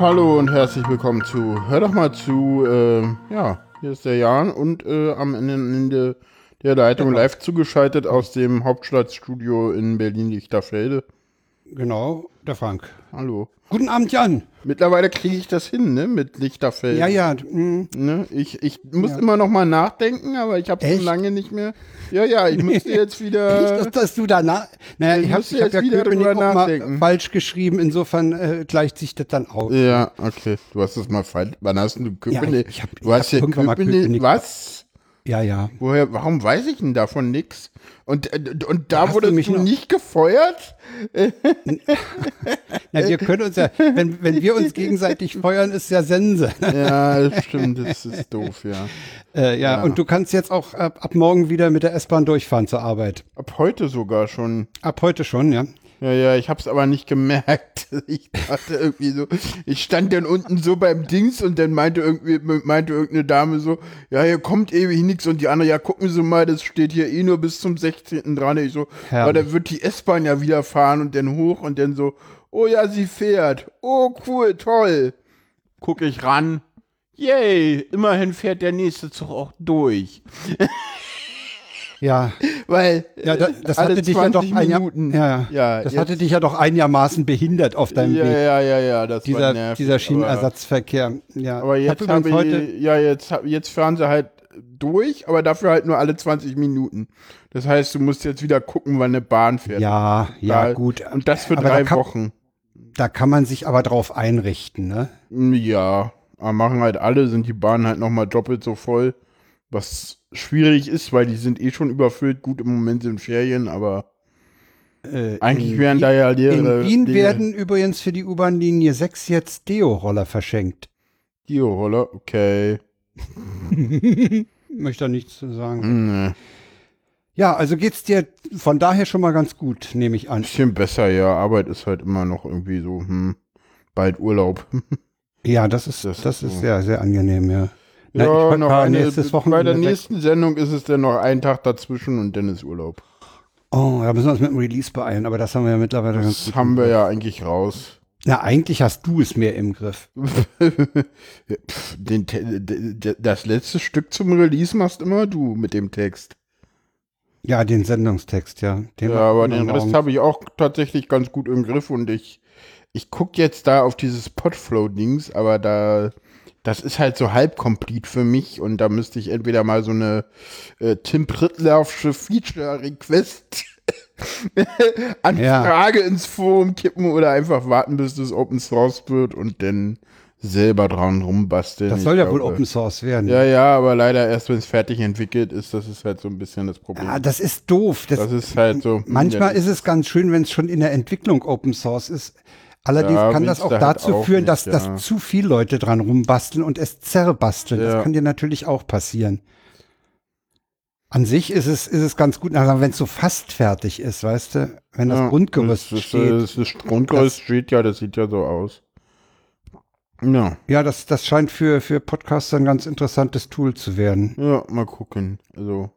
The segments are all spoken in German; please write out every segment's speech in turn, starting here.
Hallo und herzlich willkommen zu Hör doch mal zu. Äh, ja, hier ist der Jan und äh, am Ende der Leitung live zugeschaltet aus dem Hauptstadtstudio in Berlin-Lichterfelde. Genau, der Frank. Hallo. Guten Abend, Jan. Mittlerweile kriege ich das hin, ne, mit Lichterfeld. Ja, ja. mm, Ne? Ich, ich muss Ja. immer noch mal nachdenken, aber ich habe schon lange nicht mehr. Ja, ja, ich müsste jetzt wieder. dass, dass du danach. Naja, Ich ich habe hab jetzt ja wieder Köpenick drüber auch mal falsch geschrieben, insofern äh, gleicht sich das dann aus. Ja, okay. Du hast es mal falsch. Wann hast du Köpenick? ich hab- du ich hast hab mal Köpenick. Köpenick- Was? Ja, ja. Woher, warum weiß ich denn davon nix? Und, äh, und da du wurdest mich du nicht gefeuert? Na, wir können uns ja, wenn, wenn wir uns gegenseitig feuern, ist ja Sense. Ja, das stimmt, das ist doof, ja. Äh, ja, Ja. und du kannst jetzt auch ab, ab morgen wieder mit der S-Bahn durchfahren zur Arbeit. Ab heute sogar schon. Ab heute schon, ja. Ja, ja, ich hab's aber nicht gemerkt. Ich dachte irgendwie so, ich stand dann unten so beim Dings und dann meinte irgendwie, meinte irgendeine Dame so, ja, hier kommt ewig nichts und die andere, ja, gucken Sie mal, das steht hier eh nur bis zum 16. dran. Ich so, aber dann wird die S-Bahn ja wieder fahren und dann hoch und dann so, oh ja, sie fährt. Oh, cool, toll. Guck ich ran. Yay, immerhin fährt der nächste Zug auch durch. Ja, Weil ja da, das alle hatte dich ja doch 20 ein Jahr, ja, Ja, das jetzt- hatte dich ja doch einigermaßen behindert auf deinem ja, Weg. ja, ja, ja, das war dieser, nervig, dieser Schienenersatzverkehr. Ja. Aber Ich hab jetzt habe ich, ja, jetzt, jetzt fahren sie halt durch, aber dafür halt nur alle 20 Minuten. Das heißt, du musst jetzt wieder gucken, wann eine Bahn fährt. ja, ja, Da- gut. Und das für Aber da drei kann- Wochen. Da kann man sich aber drauf einrichten, ne? Ja, aber machen halt alle, sind die Bahnen halt nochmal doppelt so voll. Was schwierig ist, weil die sind eh schon überfüllt. Gut, im Moment sind Ferien, aber Äh, eigentlich wären Wien- da ja leere. In Wien leere werden übrigens für die U-Bahn-Linie 6 jetzt Deo-Roller verschenkt. Geo-Roller, okay. Möchte da nichts zu sagen. Hm, ne. Ja, also geht's dir von daher schon mal ganz gut, nehme ich an. Bisschen besser, ja. Arbeit ist halt immer noch irgendwie so, hm, bald Urlaub. Ja, das ist, Das das, ist ist so. sehr, sehr angenehm, ja. Na, ja, ich noch eine, nächstes bei Wochenende der weg. nächsten Sendung ist es dann noch ein Tag dazwischen und dann ist Urlaub. Oh, da müssen wir uns mit dem Release beeilen, aber das haben wir ja mittlerweile ganz Das haben wir ja eigentlich raus. Na, eigentlich hast du es mehr im Griff. Den, das letzte Stück zum Release machst immer du mit dem Text. Ja, den Sendungstext, ja. Den Ja, aber den. Rest habe ich auch tatsächlich ganz gut im Griff und ich, ich gucke jetzt da auf dieses Podflow-Dings, aber da, das ist halt so halb complete für mich und da müsste ich entweder mal so eine äh, Tim Prittlaufsche Feature-Request Anfrage ins Forum kippen oder einfach warten, bis das Open Source wird und dann selber dran rumbasteln. Das soll ja wohl glaube- Open Source werden. Ja, ja, aber leider erst, wenn es fertig entwickelt ist, das ist halt so ein bisschen das Problem. Ah, das ist doof. Das, das ist halt so. manchmal ja, ist es ganz schön, wenn es schon in der Entwicklung Open Source ist. Allerdings Ja, kann das auch halt dazu auch führen, nicht, dass, ja. dass zu viele Leute dran rumbasteln und es zerbasteln. Ja. Das kann dir natürlich auch passieren. An sich ist es, ist es ganz gut, also wenn es so fast fertig ist, weißt du, wenn das Grundgerüst das, das, steht. Das, das Grundgerüst steht ja, das sieht ja so aus. Ja, Ja, das, das scheint für, für Podcaster ein ganz interessantes Tool zu werden. ja, mal gucken. Also,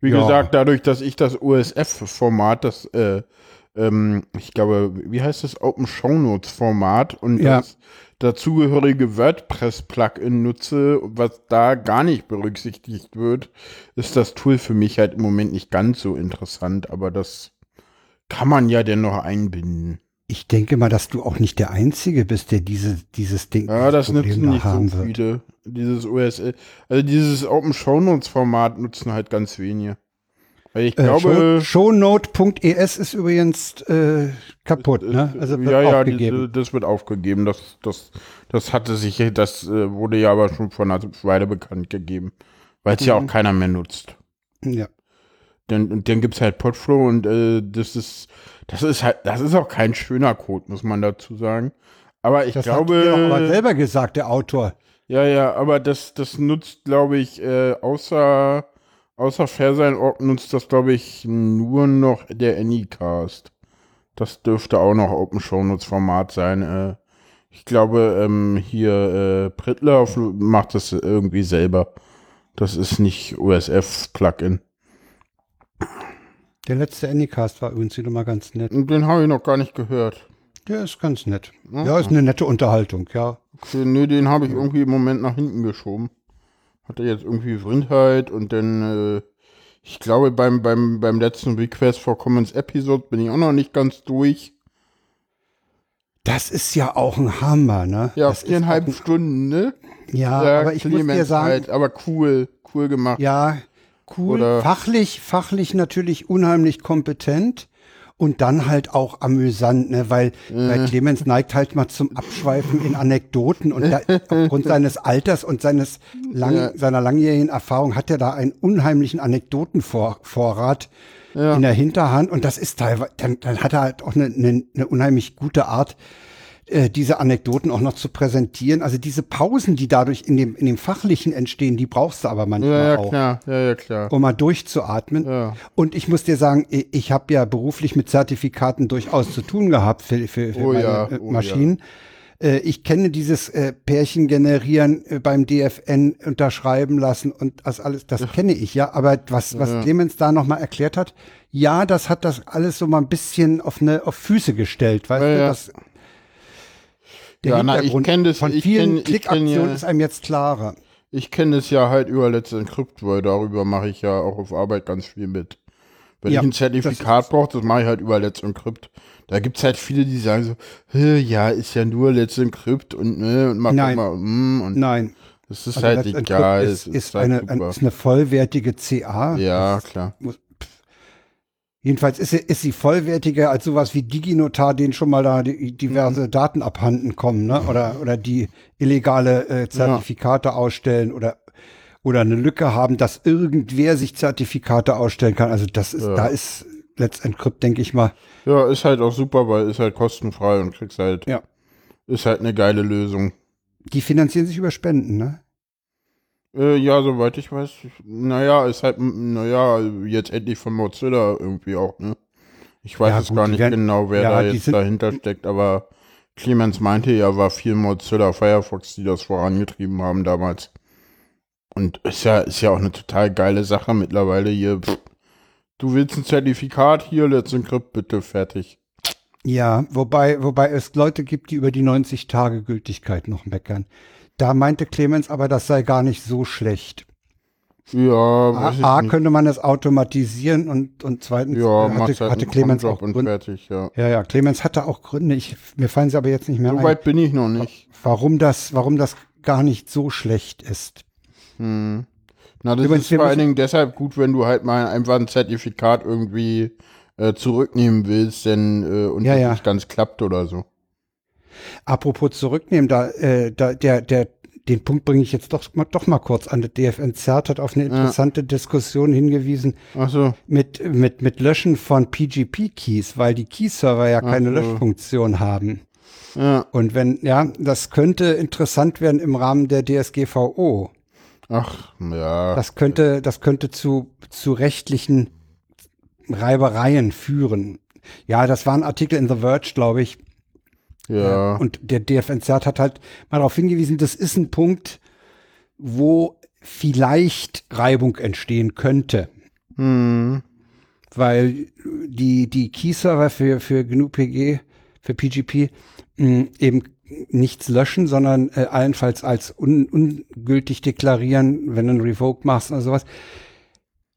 wie gesagt, dadurch, dass ich das OSF-Format, das, äh, ähm, ich glaube, wie heißt das, Open Show Notes Format und Ja. das dazugehörige WordPress-Plugin nutze, was da gar nicht berücksichtigt wird, ist das Tool für mich halt im Moment nicht ganz so interessant, aber das kann man ja dennoch einbinden. Ich denke mal, dass du auch nicht der Einzige bist, der diese, dieses Ding Ja, das Problem nutzen nicht so haben wird. viele. Dieses OSL, also dieses Open Show Notes Format nutzen halt ganz wenige. Ich Äh, glaube, Show- Shownote.es ist übrigens äh, kaputt, ne? Also wird ja, ja, aufgegeben. die- das wird aufgegeben. Das, das, das hatte sich, das äh, wurde ja aber schon vor einer Weile bekannt gegeben. Weil es ja Mhm. auch keiner mehr nutzt. ja. Dann, dann gibt's halt Podflow und äh, das ist, das ist halt, das ist auch kein schöner Code, muss man dazu sagen. Aber ich Das glaube. hat er auch mal selber gesagt, der Autor. Ja, ja, aber das, das nutzt, glaube ich, äh, außer, außer Fairsign.org nutzt das, glaube ich, nur noch der Anycast. Das dürfte auch noch Open Show Notes Format sein. Äh, ich glaube, ähm, hier äh, Prittler macht das irgendwie selber. Das ist nicht OSF-Plugin. Der letzte Anycast war übrigens wieder mal ganz nett. Den habe ich noch gar nicht gehört. Der ist ganz nett. Ja, ist eine nette Unterhaltung, ja. Okay, nee, den habe ich irgendwie im Moment nach hinten geschoben. Hatte jetzt irgendwie Vrindheit und dann, äh, ich glaube, beim, beim, beim letzten Request for Commons Episode bin ich auch noch nicht ganz durch. Das ist ja auch ein Hammer, ne? Ja, das viereinhalb ein- Stunden, ne? Ja, Ja, aber ich muss dir sagen, halt, aber cool, cool gemacht. ja, cool. Oder- fachlich, fachlich natürlich unheimlich kompetent und dann halt auch amüsant, ne? Weil, weil Clemens neigt halt mal zum Abschweifen in Anekdoten und da, aufgrund seines Alters und seines lang, Ja. seiner langjährigen Erfahrung hat er da einen unheimlichen Anekdotenvorrat Ja. in der Hinterhand und das ist teilweise, dann, dann hat er halt auch eine, eine, eine unheimlich gute Art, äh, diese Anekdoten auch noch zu präsentieren. Also diese Pausen, die dadurch in dem, in dem Fachlichen entstehen, die brauchst du aber manchmal Ja, ja, auch, klar, ja, ja, klar. um mal durchzuatmen. Ja. Und ich muss dir sagen, i- ich habe ja beruflich mit Zertifikaten durchaus zu tun gehabt für, für, für Oh meine ja, äh, oh Maschinen. Äh, Ich kenne dieses äh, Pärchen generieren äh, beim DFN unterschreiben lassen und das alles, das kenne ich ja. Aber was, was Clemens da nochmal erklärt hat, ja, das hat das alles so mal ein bisschen auf eine auf Füße gestellt, weißt Ja, du? ja. Das, der Ja, na, ich Hintergrund kenn das- von vielen kenn- Klickaktionen ja- ist einem jetzt klarer. Ich kenne es ja halt über Let's Encrypt, weil darüber mache ich ja auch auf Arbeit ganz viel mit. Wenn Ja, ich ein Zertifikat brauche, das mache ich halt über Let's Encrypt. Da gibt's halt viele, die sagen so, "Hä, ja, ist ja nur Let's Encrypt und ne, und mach Nein. mal, mm, und Nein, das ist also halt Let's egal. ist, es ist, halt eine, super. ist eine vollwertige CA. ja, klar. Jedenfalls ist sie, ist sie vollwertiger als sowas wie DigiNotar, denen schon mal da die, Mhm. diverse Daten abhanden kommen, ne? Oder, oder die illegale äh, Zertifikate ausstellen oder, oder eine Lücke haben, dass irgendwer sich Zertifikate ausstellen kann. Also das ist, da ist Let's Encrypt, denke ich mal. Ja, ist halt auch super, weil ist halt kostenfrei und kriegst halt, Ja. ist halt eine geile Lösung. Die finanzieren sich über Spenden, ne? Äh, ja, soweit ich weiß, naja, ist halt, naja, jetzt endlich von Mozilla irgendwie auch, ne? Ich weiß Ja, jetzt gut, gar nicht werden- genau, wer ja, da jetzt dahinter steckt, aber Clemens meinte ja, war viel Mozilla Firefox, die das vorangetrieben haben damals. Und ist ja, ist ja auch eine total geile Sache mittlerweile hier. Pff, du willst ein Zertifikat hier, Let's Encrypt, bitte, fertig. Ja, wobei, wobei es Leute gibt, die über die 90 Tage Gültigkeit noch meckern. Da meinte Clemens aber, das sei gar nicht so schlecht. Ja, A, A nicht. könnte man das automatisieren und, und zweitens Ja, hatte, halt hatte Clemens auch Gründe. fertig, ja. Ja, ja, Clemens hatte auch Gründe. Ich, mir fallen sie aber jetzt nicht mehr So ein, weit bin ich noch nicht. warum das, warum das gar nicht so schlecht ist. Hm. Na, das Übrigens, ist vor allen Dingen deshalb gut, wenn du halt mal einfach ein Zertifikat irgendwie äh, zurücknehmen willst, denn äh, und Ja, das ja. nicht ganz klappt oder so. Apropos zurücknehmen, da, äh, da der, der, den Punkt bringe ich jetzt doch, mal- doch mal kurz an. Der DFN Zert hat auf eine interessante Diskussion hingewiesen Ach so. mit, mit, mit Löschen von PGP-Keys, weil die Key-Server ja keine so. Löschfunktion haben. Ja. Und wenn, ja, das könnte interessant werden im Rahmen der DSGVO. Ach, ja. Das könnte, das könnte zu, zu rechtlichen Reibereien führen. Ja, das war ein Artikel in The Verge, glaube ich. Ja. Und der DFNZ hat halt mal darauf hingewiesen, das ist ein Punkt, wo vielleicht Reibung entstehen könnte. Hm. Weil die, die Key-Server für, für GNU-PG, für PGP, mh, eben nichts löschen, sondern äh, allenfalls als un, ungültig deklarieren, wenn du einen Revoke machst oder sowas.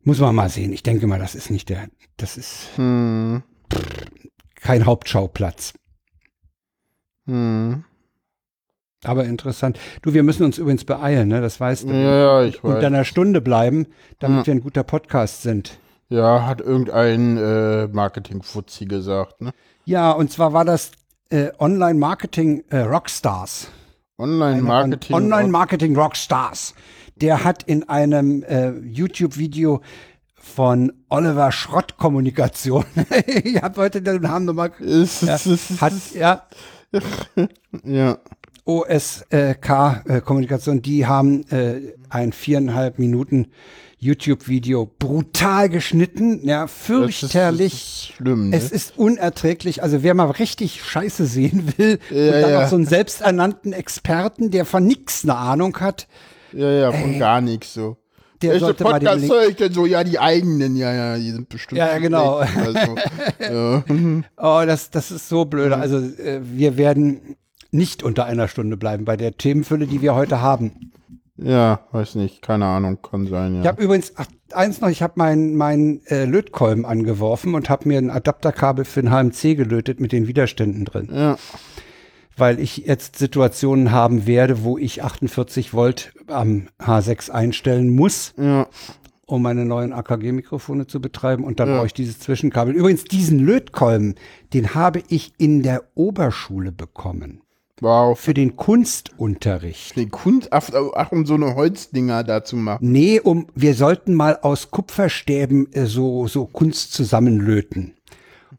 Muss man mal sehen. Ich denke mal, das ist nicht der, das ist Hm. kein Hauptschauplatz. Hm. Aber interessant. Du, wir müssen uns übrigens beeilen, ne? Das weißt du. Ja, ja, ich Und weiß. einer Stunde bleiben, damit Ja. wir ein guter Podcast sind. Ja, hat irgendein äh, Marketing-Fuzzi gesagt, ne? Ja, und zwar war das äh, Online-Marketing äh, Rockstars. Online-Marketing. Online-Marketing Rockstars. Der hat in einem äh, YouTube-Video von Oliver Schrott Kommunikation, ich habe heute den Namen nochmal, ja, hat, ja, ja. OSK äh, Kommunikation, die haben äh, ein viereinhalb Minuten YouTube-Video brutal geschnitten, ja, Das ist- fürchterlich. Das ist schlimm, ne? Es ist unerträglich. Also wer mal richtig Scheiße sehen will Ja, und dann ja. auch so einen selbsternannten Experten, der von nix eine Ahnung hat, ja, ja, von gar nichts so. Welche sollte mal den Link. ich denn so? Ja, die eigenen, ja, ja, die sind bestimmt. Ja, ja, genau. Also, ja. Oh, das, das ist so blöde. Also äh, wir werden nicht unter einer Stunde bleiben bei der Themenfülle, die wir heute haben. ja, weiß nicht, keine Ahnung, kann sein, Ich ja. habe übrigens ach, eins noch, ich habe meinen mein, äh, Lötkolben angeworfen und habe mir ein Adapterkabel für ein HMC gelötet mit den Widerständen drin. Ja, weil ich jetzt Situationen haben werde, wo ich 48 Volt am H6 einstellen muss, ja, um meine neuen AKG-Mikrofone zu betreiben. Und dann Ja. brauche ich dieses Zwischenkabel. Übrigens, diesen Lötkolben, den habe ich in der Oberschule bekommen. wow. Für den Kunstunterricht. Den Kunst, ach, ach, um so eine Holzdinger da zu machen. Nee, um, wir sollten mal aus Kupferstäben äh, so, so Kunst zusammenlöten.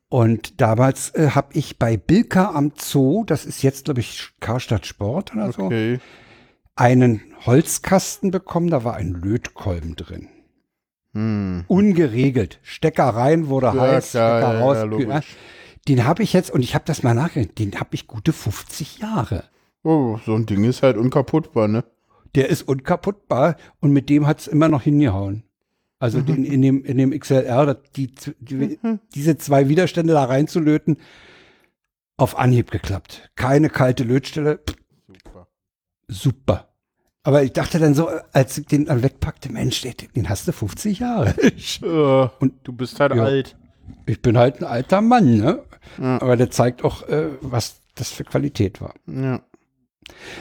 Und damals äh, habe ich bei Bilka am Zoo, das ist jetzt, glaube ich, Karstadt Sport oder so, Okay. einen Holzkasten bekommen, da war ein Lötkolben drin. Hm. Ungeregelt. Stecker rein, wurde Ja, heiß, klar, Stecker ja, raus. ja, logisch. den habe ich jetzt, und ich habe das mal nachgerechnet, den habe ich gute 50 Jahre. Oh, so ein Ding ist halt unkaputtbar, ne? Der ist unkaputtbar und mit dem hat's immer noch hingehauen. Also Mhm. den, in, dem, in dem XLR, die, die, diese zwei Widerstände da reinzulöten, auf Anhieb geklappt. Keine kalte Lötstelle, Super. super. Aber ich dachte dann so, als ich den dann wegpackte, Mensch, den, den hast du 50 Jahre. und du bist halt Ja. alt. Ich bin halt ein alter Mann, ne? Ja. Aber der zeigt auch, äh, was das für Qualität war. Ja.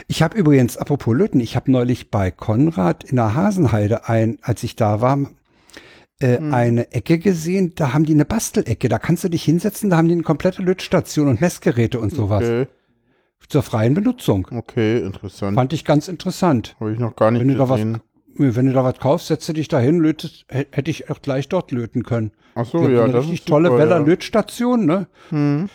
Ich habe übrigens, apropos Löten, ich habe neulich bei Konrad in der Hasenheide ein, als ich da war, äh, Hm. eine Ecke gesehen, da haben die eine Bastelecke, da kannst du dich hinsetzen, da haben die eine komplette Lötstation und Messgeräte und sowas Okay. zur freien Benutzung. Okay, interessant. Fand ich ganz interessant. Habe ich noch gar nicht Wenn du, da was, gesehen. wenn du da was kaufst, setze dich da hin, lötest, hätte ich auch gleich dort löten können. Ach so, ja, eine das richtig ist tolle super, Weller ja. Lötstation, ne? Hm.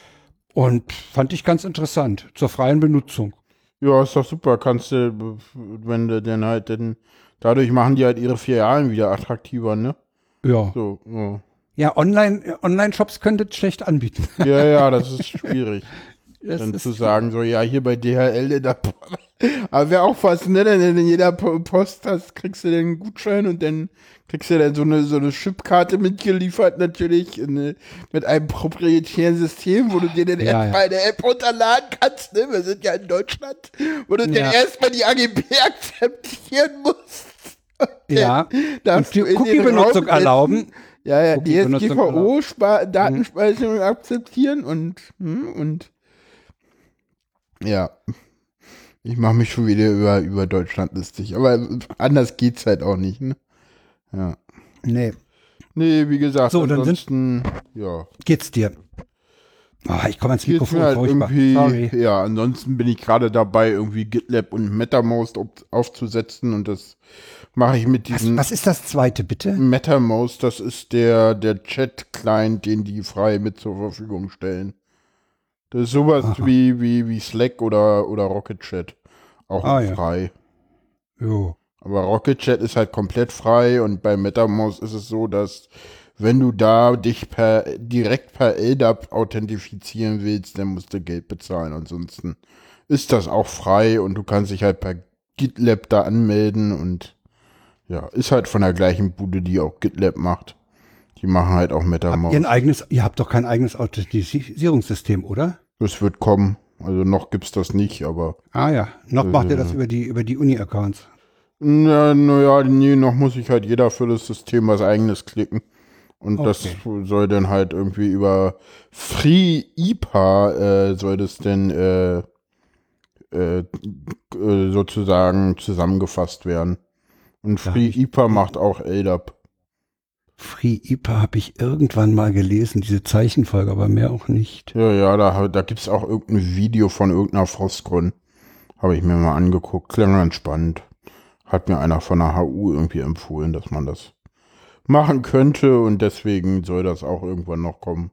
Und fand ich ganz interessant, zur freien Benutzung. Ja, ist doch super. Kannst du, wenn du dann halt, denn dadurch machen die halt ihre Filialen wieder attraktiver, ne? Ja. So, ja. Ja, Online, äh, Online-Shops das schlecht anbieten. Ja, ja, das ist schwierig. Das dann zu sagen, so, ja, hier bei DHL, da, aber wäre auch was, ne, denn in jeder Po- Post hast, kriegst du einen Gutschein und dann kriegst du dann so eine, so eine Chipkarte mitgeliefert, natürlich, in, mit einem proprietären System, wo du dir dann Ja, erstmal eine App runterladen kannst, ne, wir sind ja in Deutschland, wo du Ja. dann erstmal die AGB akzeptieren musst. Ja, Darfst die Cookie-Benutzung erlauben. Ja, ja, Cookie-Benutzung DSGVO, Spa Datenspeicherung akzeptieren und, hm, und ja. Ich mache mich schon wieder über, über Deutschland lustig, aber anders geht's halt auch nicht, ne? Ja. Nee, Nee, wie gesagt, So, dann sind- ansonsten, ja. geht's dir? Ah, ich komme ans Mikrofon, halt irgendwie, Sorry. ja, ansonsten bin ich gerade dabei, irgendwie GitLab und MetaMost aufzusetzen und das mache ich mit Was, diesen was ist das zweite, bitte? MetaMost, das ist der, der Chat-Client, den die frei mit zur Verfügung stellen. Das ist sowas Aha. wie, wie, wie Slack oder, oder Rocket Chat. Auch Ah, ja. frei. Jo. Aber Rocket Chat ist halt komplett frei und bei MetaMost ist es so, dass wenn du da dich per, direkt per LDAP authentifizieren willst, dann musst du Geld bezahlen. Ansonsten ist das auch frei und du kannst dich halt per GitLab da anmelden und ja, ist halt von der gleichen Bude, die auch GitLab macht. Die machen halt auch MetaMost. Ihr, ein eigenes, ihr habt doch kein eigenes Authentisierungssystem, oder? Es wird kommen. Also noch gibt's das nicht, aber Ah ja, noch macht ihr Äh. das über die, über die Uni-Accounts. na, naja, nee, noch muss ich halt jeder für das System was eigenes klicken. Und das Okay. soll dann halt irgendwie über Free IPA äh, soll das denn äh, äh, äh, sozusagen zusammengefasst werden. Und Free IPA macht auch LDAP. Free IPA habe ich irgendwann mal gelesen, diese Zeichenfolge, aber mehr auch nicht. Ja, ja, da, da gibt's auch irgendein Video von irgendeiner Frostgrund. Habe ich mir mal angeguckt. Klang ganz spannend. Hat mir einer von der HU irgendwie empfohlen, dass man das machen könnte und deswegen soll das auch irgendwann noch kommen.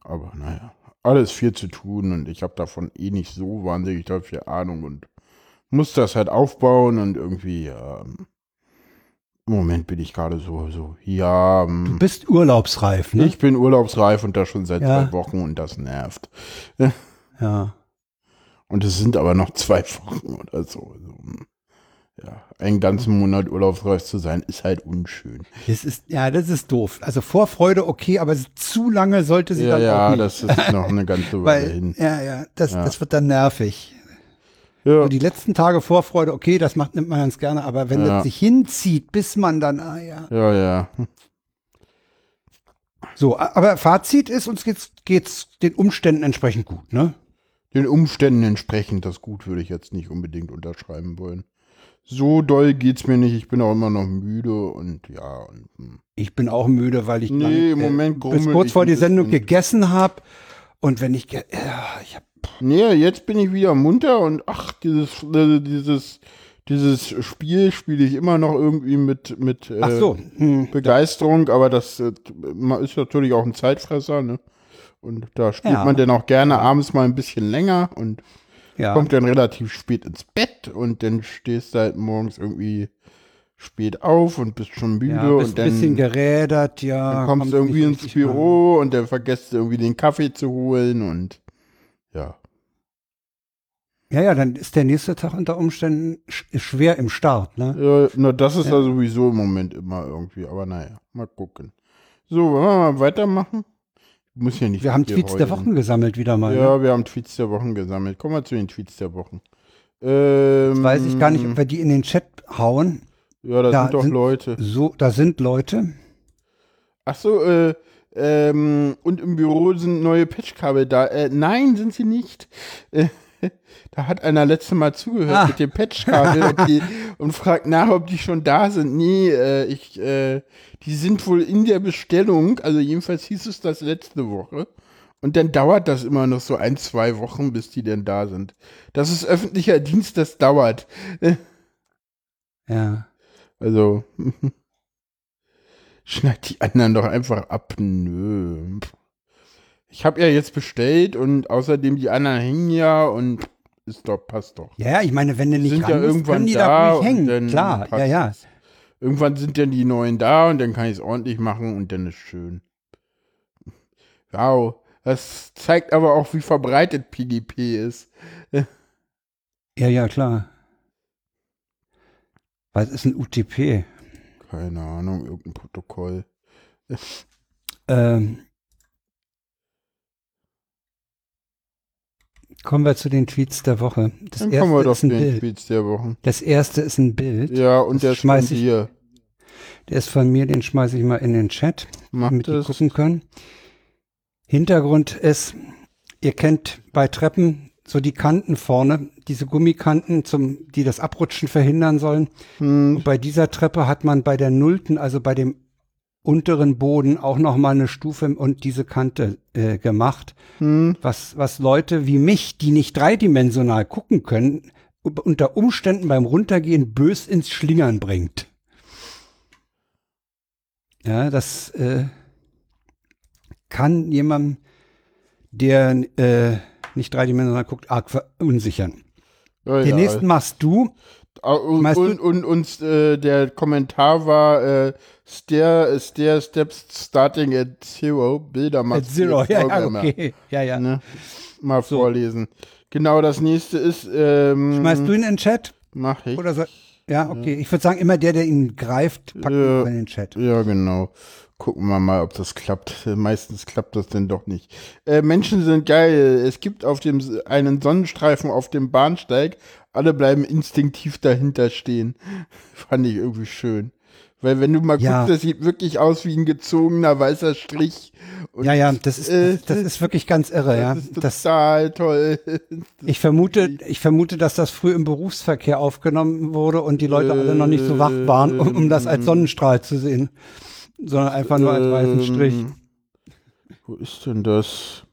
Aber naja, alles viel zu tun und ich habe davon eh nicht so wahnsinnig viel Ahnung und muss das halt aufbauen und irgendwie, ja, im Moment bin ich gerade so, so, ja, Du ähm, bist urlaubsreif, ne? ich bin urlaubsreif und das schon seit Ja. zwei Wochen und das nervt. Ja. Und es sind aber noch zwei Wochen oder so. Also, hm. Ja, einen ganzen Monat urlaubsreif zu sein, ist halt unschön. Das ist, ja, das ist doof. Also Vorfreude okay, aber zu lange sollte sie Ja, dann auch ja, nicht. das ist noch eine ganze Weile Weil, hin. ja, ja, das, Ja. das wird dann nervig. Ja, So die letzten Tage Vorfreude, okay, das macht, nimmt man ganz gerne, aber wenn Ja. das sich hinzieht, bis man dann, ah ja. ja, ja. So, aber Fazit ist, uns geht's, geht's den Umständen entsprechend gut, ne? Den Umständen entsprechend, das gut würde ich jetzt nicht unbedingt unterschreiben wollen. So doll geht's mir nicht, ich bin auch immer noch müde und ja. Und, hm. Ich bin auch müde, weil ich Nee, dann, im Moment bis kurz vor die Sendung gegessen habe und wenn ich, ja, ich hab, Nee, jetzt bin ich wieder munter und ach, dieses, äh, dieses, dieses Spiel spiele ich immer noch irgendwie mit, mit äh, so, hm, Begeisterung, aber das äh, ist natürlich auch ein Zeitfresser, ne? Und da spielt Ja. man dann auch gerne abends mal ein bisschen länger und ja. kommt dann relativ spät ins Bett und dann stehst du halt morgens irgendwie spät auf und bist schon müde Ja, bist und ein dann, bisschen gerädert, ja. dann kommst du kommt irgendwie ins Büro und dann vergisst du irgendwie den Kaffee zu holen und an. Ja, ja, dann ist der nächste Tag unter Umständen sch schwer im Start, ne? Ja, na, das ist ja. Ja. sowieso im Moment immer irgendwie, aber naja, mal gucken. So, wollen wir mal weitermachen? Muss ja nicht. Wir haben Tweets der. Wochen gesammelt wieder mal. Ne? Ja, wir haben Tweets der Wochen gesammelt. Kommen wir zu den Tweets der Wochen. Ähm, Jetzt weiß ich gar nicht, ob wir die in den Chat hauen. Ja, da, Da sind doch sind- Leute. So, da sind Leute. Ach so, äh, ähm, und im Büro sind neue Patchkabel da. Äh, nein, sind sie nicht. Äh, da hat einer letzte Mal zugehört Ah. mit dem Patchkabel und, die, und fragt nach, ob die schon da sind. Nee, äh, ich, äh, die sind wohl in der Bestellung. Also jedenfalls hieß es das letzte Woche. Und dann dauert das immer noch so ein, zwei Wochen, bis die denn da sind. Das ist öffentlicher Dienst, das dauert. Ja. Also, schneid die anderen doch einfach ab. Nö. Ich habe ja jetzt bestellt und außerdem die anderen hängen ja und ist doch, passt doch. Ja, ich meine, wenn du Die nicht sind ja ran musst, irgendwann können die da da ruhig hängen. Klar, ja, ja. es. Irgendwann sind dann die neuen da und dann kann ich es ordentlich machen und dann ist schön. Wow. Das zeigt aber auch, wie verbreitet PGP ist. Ja, ja, klar. Was ist ein UTP? Keine Ahnung, irgendein Protokoll. Ähm, kommen wir zu den Tweets der Woche. Das Dann kommen wir erste doch ist zu ein den Bild. Tweets der Wochen. Das erste ist ein Bild. Ja, und Das der ist schmeiß von ich- dir. Der ist von mir, den schmeiße ich mal in den Chat, Macht damit die es. gucken können. Hintergrund ist, ihr kennt bei Treppen so die Kanten vorne, diese Gummikanten, zum, die das Abrutschen verhindern sollen. Hm, Und bei dieser Treppe hat man bei der Nullten, also bei dem unteren Boden, auch noch mal eine Stufe und diese Kante äh, gemacht. hm. was, was Leute wie mich, die nicht dreidimensional gucken können, unter Umständen beim Runtergehen bös ins Schlingern bringt. Ja, das äh, kann jemandem, der äh, nicht dreidimensional guckt, arg verunsichern. Ja, Den nächsten machst du. Ah, Und, du- und, und, äh, der Kommentar war äh, Stair, Stair Steps starting at zero. Bilder At macht Zero, ja, ja, okay. Ja, ja. Ne? Mal So. vorlesen. Genau, das nächste ist. Ähm, Schmeißt du ihn in den Chat? Mach ich. Oder so? Ja, okay. Ich würde sagen, immer der, der ihn greift, packt Ja. ihn in den Chat. Ja, genau. Gucken wir mal, ob das klappt. Meistens klappt das denn doch nicht. Äh, Menschen sind geil. Es gibt auf dem einen Sonnenstreifen auf dem Bahnsteig. Alle bleiben instinktiv dahinter stehen. Fand ich irgendwie schön. Weil wenn du mal Ja. guckst, das sieht wirklich aus wie ein gezogener weißer Strich. Und Ja, ja, das ist, äh, das, das ist wirklich ganz irre, ja. das ist Das, total toll. ich vermute, ich vermute, dass das früh im Berufsverkehr aufgenommen wurde und die Leute alle noch nicht so wach waren, um, um das als Sonnenstrahl zu sehen, sondern einfach nur als weißen Strich. Ähm, Wo ist denn das?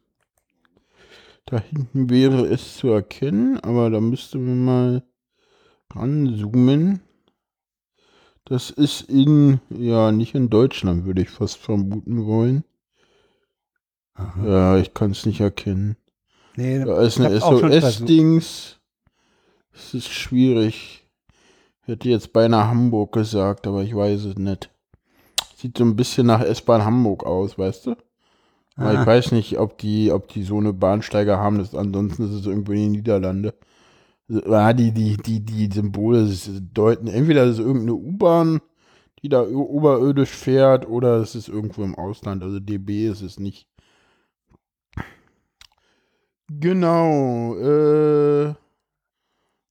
Da hinten wäre es zu erkennen, aber da müsste man mal ranzoomen. Das ist in, ja, nicht in Deutschland, würde ich fast vermuten wollen. Aha. Ja, ich kann es nicht erkennen. Nee, Da ist eine. SOS-Dings. Es ist schwierig. Hätte jetzt beinahe Hamburg gesagt, aber ich weiß es nicht. Sieht so ein bisschen nach S-Bahn Hamburg aus, weißt du? Ah. ich weiß nicht, ob die, ob die so eine Bahnsteiger haben. Das, ansonsten ist es irgendwo in den Niederlande. Ja, die, die, die, die Symbole deuten entweder das ist irgendeine U-Bahn, die da oberirdisch fährt, oder es ist irgendwo im Ausland. Also DB ist es nicht. Genau. Äh,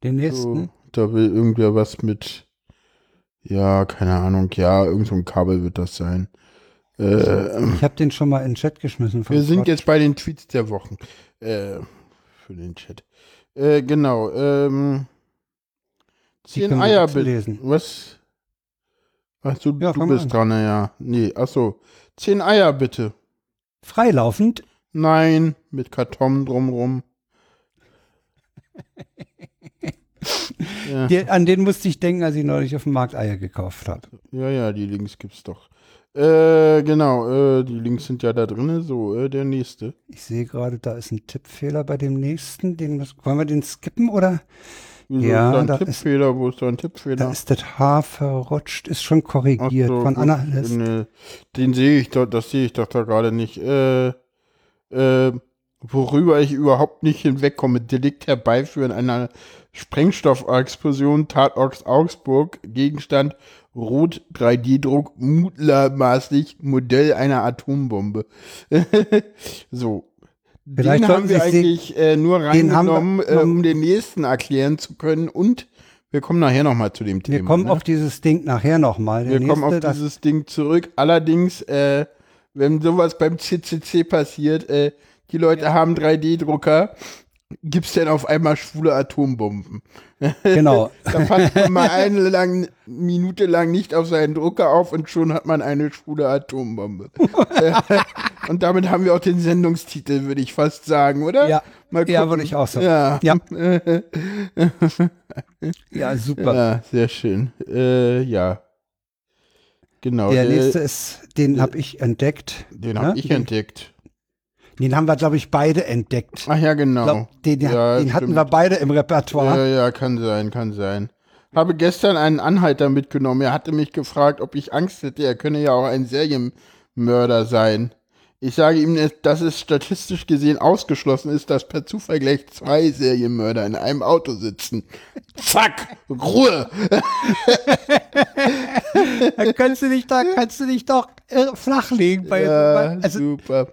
Den nächsten. so, da will irgendwer was mit. Ja, keine Ahnung. Ja, irgend so ein Kabel wird das sein. Äh, Ich habe den schon mal in den Chat geschmissen. wir sind Scott. jetzt bei den Tweets der Wochen. Äh, für den Chat. Äh, genau. Ähm, Eier lesen. Was? Achso, Ja, du bist an. dran, ja. Nee, achso. Zehn Eier bitte. Freilaufend. Nein, mit Karton drumrum. ja. Der, an den musste ich denken, als ich neulich auf dem Markt Eier gekauft habe. ja, ja, die Links gibt's doch. Äh, genau, äh, die Links sind ja da drin. So, äh, der nächste. Ich sehe gerade, da ist ein Tippfehler bei dem nächsten. Den, wollen wir den skippen oder? Wieso Ja, ist da ein da ist- Tippfehler? Wo ist da ein Da Tippfehler? ist das Haar verrutscht, ist schon korrigiert so, von. Anna List. Nee, den sehe ich doch, das sehe ich doch da gerade nicht. Äh, äh, worüber ich überhaupt nicht hinwegkomme, Delikt herbeiführen einer Sprengstoffexplosion, Tatort Augsburg, Gegenstand Rot 3D-Druck, mutmaßlich Modell einer Atombombe. so. Vielleicht den sollten haben wir eigentlich äh, nur Den wir- reingenommen, äh, um den nächsten erklären zu können und wir kommen nachher nochmal zu dem Thema. Wir kommen ne? auf dieses Ding nachher nochmal. Wir kommen auf nächste, dieses Ding zurück. Allerdings, äh, wenn sowas beim CCC passiert, äh, die Leute haben 3D-Drucker, gibt's denn auf einmal schwule Atombomben? Genau. Da passt man mal eine lang, Minute lang nicht auf seinen Drucker auf und schon hat man eine schwule Atombombe. Äh, und damit haben wir auch den Sendungstitel, würde ich fast sagen, oder? Ja, Mal ja würde ich auch sagen. Ja. Ja. Ja, super. ja, sehr schön. Äh, ja. Genau. Der äh, nächste ist, den habe ich entdeckt. Den Ja, habe ich entdeckt. Den haben wir, glaube ich, beide entdeckt. Ach ja, genau. Glaub, den Ja, den hatten wir beide im Repertoire. Ja, ja, kann sein, kann sein. Habe gestern einen Anhalter mitgenommen. Er hatte mich gefragt, ob ich Angst hätte. Er könne ja auch ein Serienmörder sein. Ich sage ihm, dass es statistisch gesehen ausgeschlossen ist, dass per Zufall gleich zwei Serienmörder in einem Auto sitzen. Zack! Ruhe! Da kannst du dich da, kannst du dich doch äh, flachlegen. Bei, Ja, bei, also super.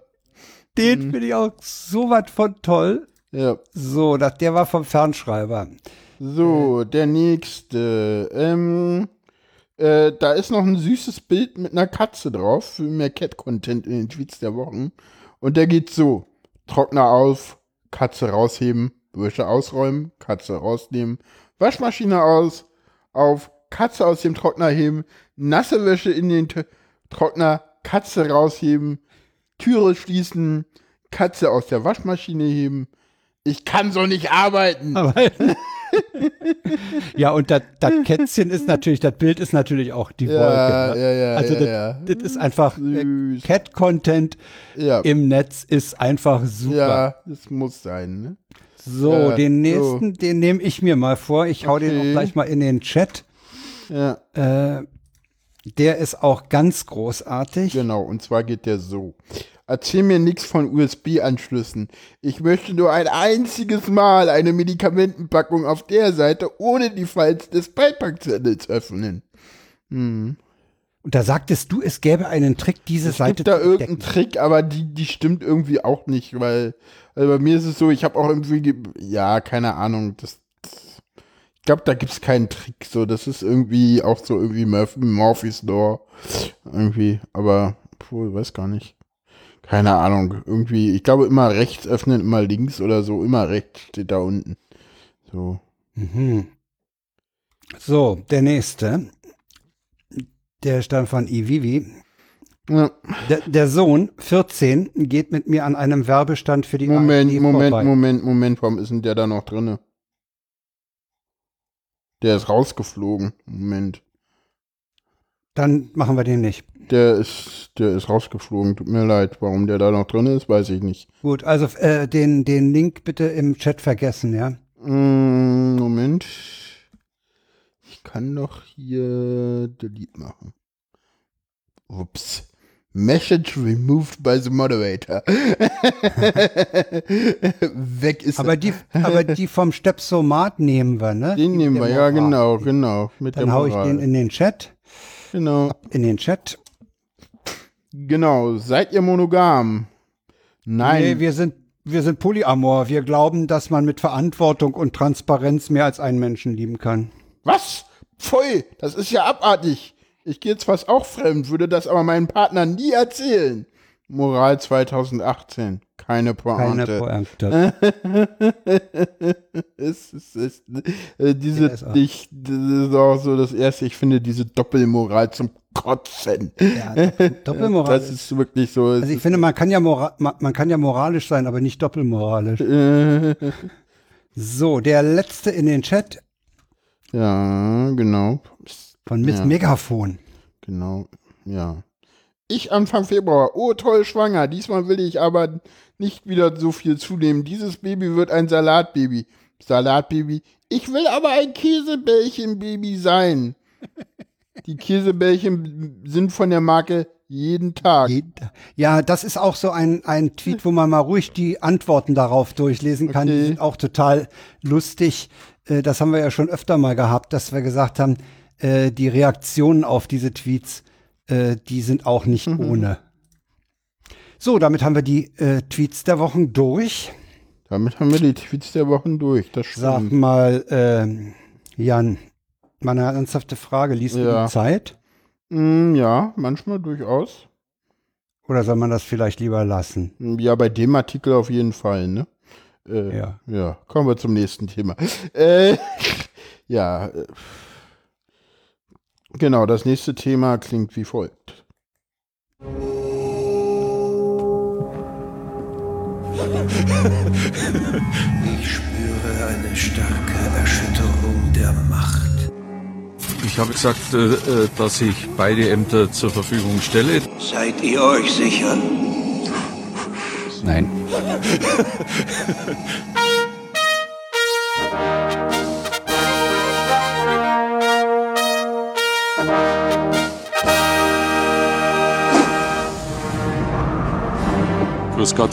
Den finde ich auch so was von toll. Ja. So, das, der war vom Fernschreiber. So, der nächste. Ähm, äh, da ist noch ein süßes Bild mit einer Katze drauf für mehr Cat-Content in den Tweets der Wochen. Und der geht so: Trockner auf, Katze rausheben, Wäsche ausräumen, Katze rausnehmen, Waschmaschine aus, auf, Katze aus dem Trockner heben, nasse Wäsche in den T Trockner, Katze rausheben, Türe schließen, Katze aus der Waschmaschine heben. Ich kann so nicht arbeiten. Aber ja, und das Kätzchen ist natürlich, das Bild ist natürlich auch die Wolke. Ja, ne? ja, ja, also das, ist einfach, äh. Cat-Content im Netz ist einfach super. ja, das muss sein, ne? So, Ja, den so. nächsten, den nehme ich mir mal vor. Ich hau den Okay. auch gleich mal in den Chat. Ja, Äh, der ist auch ganz großartig. genau. Und zwar geht der so. Erzähl mir nichts von USB-Anschlüssen. Ich möchte nur ein einziges Mal eine Medikamentenpackung auf der Seite ohne die Falz des Beipackzettels öffnen. Hm. Und da sagtest du, es gäbe einen Trick, diese Es Seite gibt da zu irgendeinen. Trick, aber die, die stimmt irgendwie auch nicht, weil also bei mir ist es so, ich habe auch irgendwie, ge- ja, keine Ahnung, das, glaube, da gibt's keinen Trick, so, das ist irgendwie auch so irgendwie Murphy, Murphy's Law, irgendwie, aber, puh, weiß gar nicht. Keine Ahnung, irgendwie, ich glaube immer rechts öffnen, immer links oder so, immer rechts steht da unten. So. Mhm. So, der nächste. Der ist dann von Ivivi. Ja, Der, der Sohn, 14, geht mit mir an einem Werbestand für die Moment, AfD Moment, vorbei. Moment, Moment, warum ist denn der da noch drinne? Der ist rausgeflogen. Moment. Dann machen wir den nicht. Der ist, der ist rausgeflogen. Tut mir leid. Warum der da noch drin ist, weiß ich nicht. Gut, also äh, den, den Link bitte im Chat vergessen, ja. Mm, Moment. Ich kann doch hier Delete machen. Ups. Message removed by the moderator. Weg ist Aber die, aber die vom Stepsomat nehmen wir, ne? Den Die nehmen wir, ja, genau, genau. Mit Dann hau ich den in den Chat. Genau, In den Chat. genau. Seid ihr monogam? Nein. Nee, wir sind, wir sind Polyamor. Wir glauben, dass man mit Verantwortung und Transparenz mehr als einen Menschen lieben kann. Was? Pfui, das ist ja abartig. Ich gehe jetzt fast auch fremd, würde das aber meinem Partner nie erzählen. Moral 2018. Keine Keine Pointe. Pointe. es, es, es, äh, diese, Ja, ist ich, das ist auch so das erste, ich finde diese Doppelmoral zum Kotzen. Ja, Doppelmoral. Das ist wirklich so. Also ich finde, man kann ja mora man, man kann ja moralisch sein, aber nicht doppelmoralisch. ist, So, der letzte in den Chat ja, genau. Von Miss Ja. Megafon. Genau, ja. Ich Anfang Februar, oh toll, schwanger. Diesmal will ich aber nicht wieder so viel zunehmen. Dieses Baby wird ein Salatbaby. Salatbaby. Ich will aber ein Käsebällchenbaby sein. Die Käsebällchen sind von der Marke jeden Tag. Ja, das ist auch so ein, ein Tweet, wo man mal ruhig die Antworten darauf durchlesen kann. Die Okay. sind auch total lustig. Äh, Das haben wir ja schon öfter mal gehabt, dass wir gesagt haben, äh, die Reaktionen auf diese Tweets, äh, die sind auch nicht Mhm. ohne. So, damit haben wir die äh, Tweets der Wochen durch. Damit haben wir die Tweets der Wochen durch. Das Sag stimmt. mal, ähm, Jan, mal eine ernsthafte Frage. Liest du Ja. die Zeit? Mm, ja, manchmal durchaus. Oder soll man das vielleicht lieber lassen? Ja, bei dem Artikel auf jeden Fall, ne? Äh, Ja. Ja, kommen wir zum nächsten Thema. Äh, ja, äh, genau, das nächste Thema klingt wie folgt. Ich spüre eine starke Erschütterung der Macht. Ich habe gesagt, äh, äh, dass ich beide Ämter zur Verfügung stelle. Seid ihr euch sicher? Nein. Grüß Gott.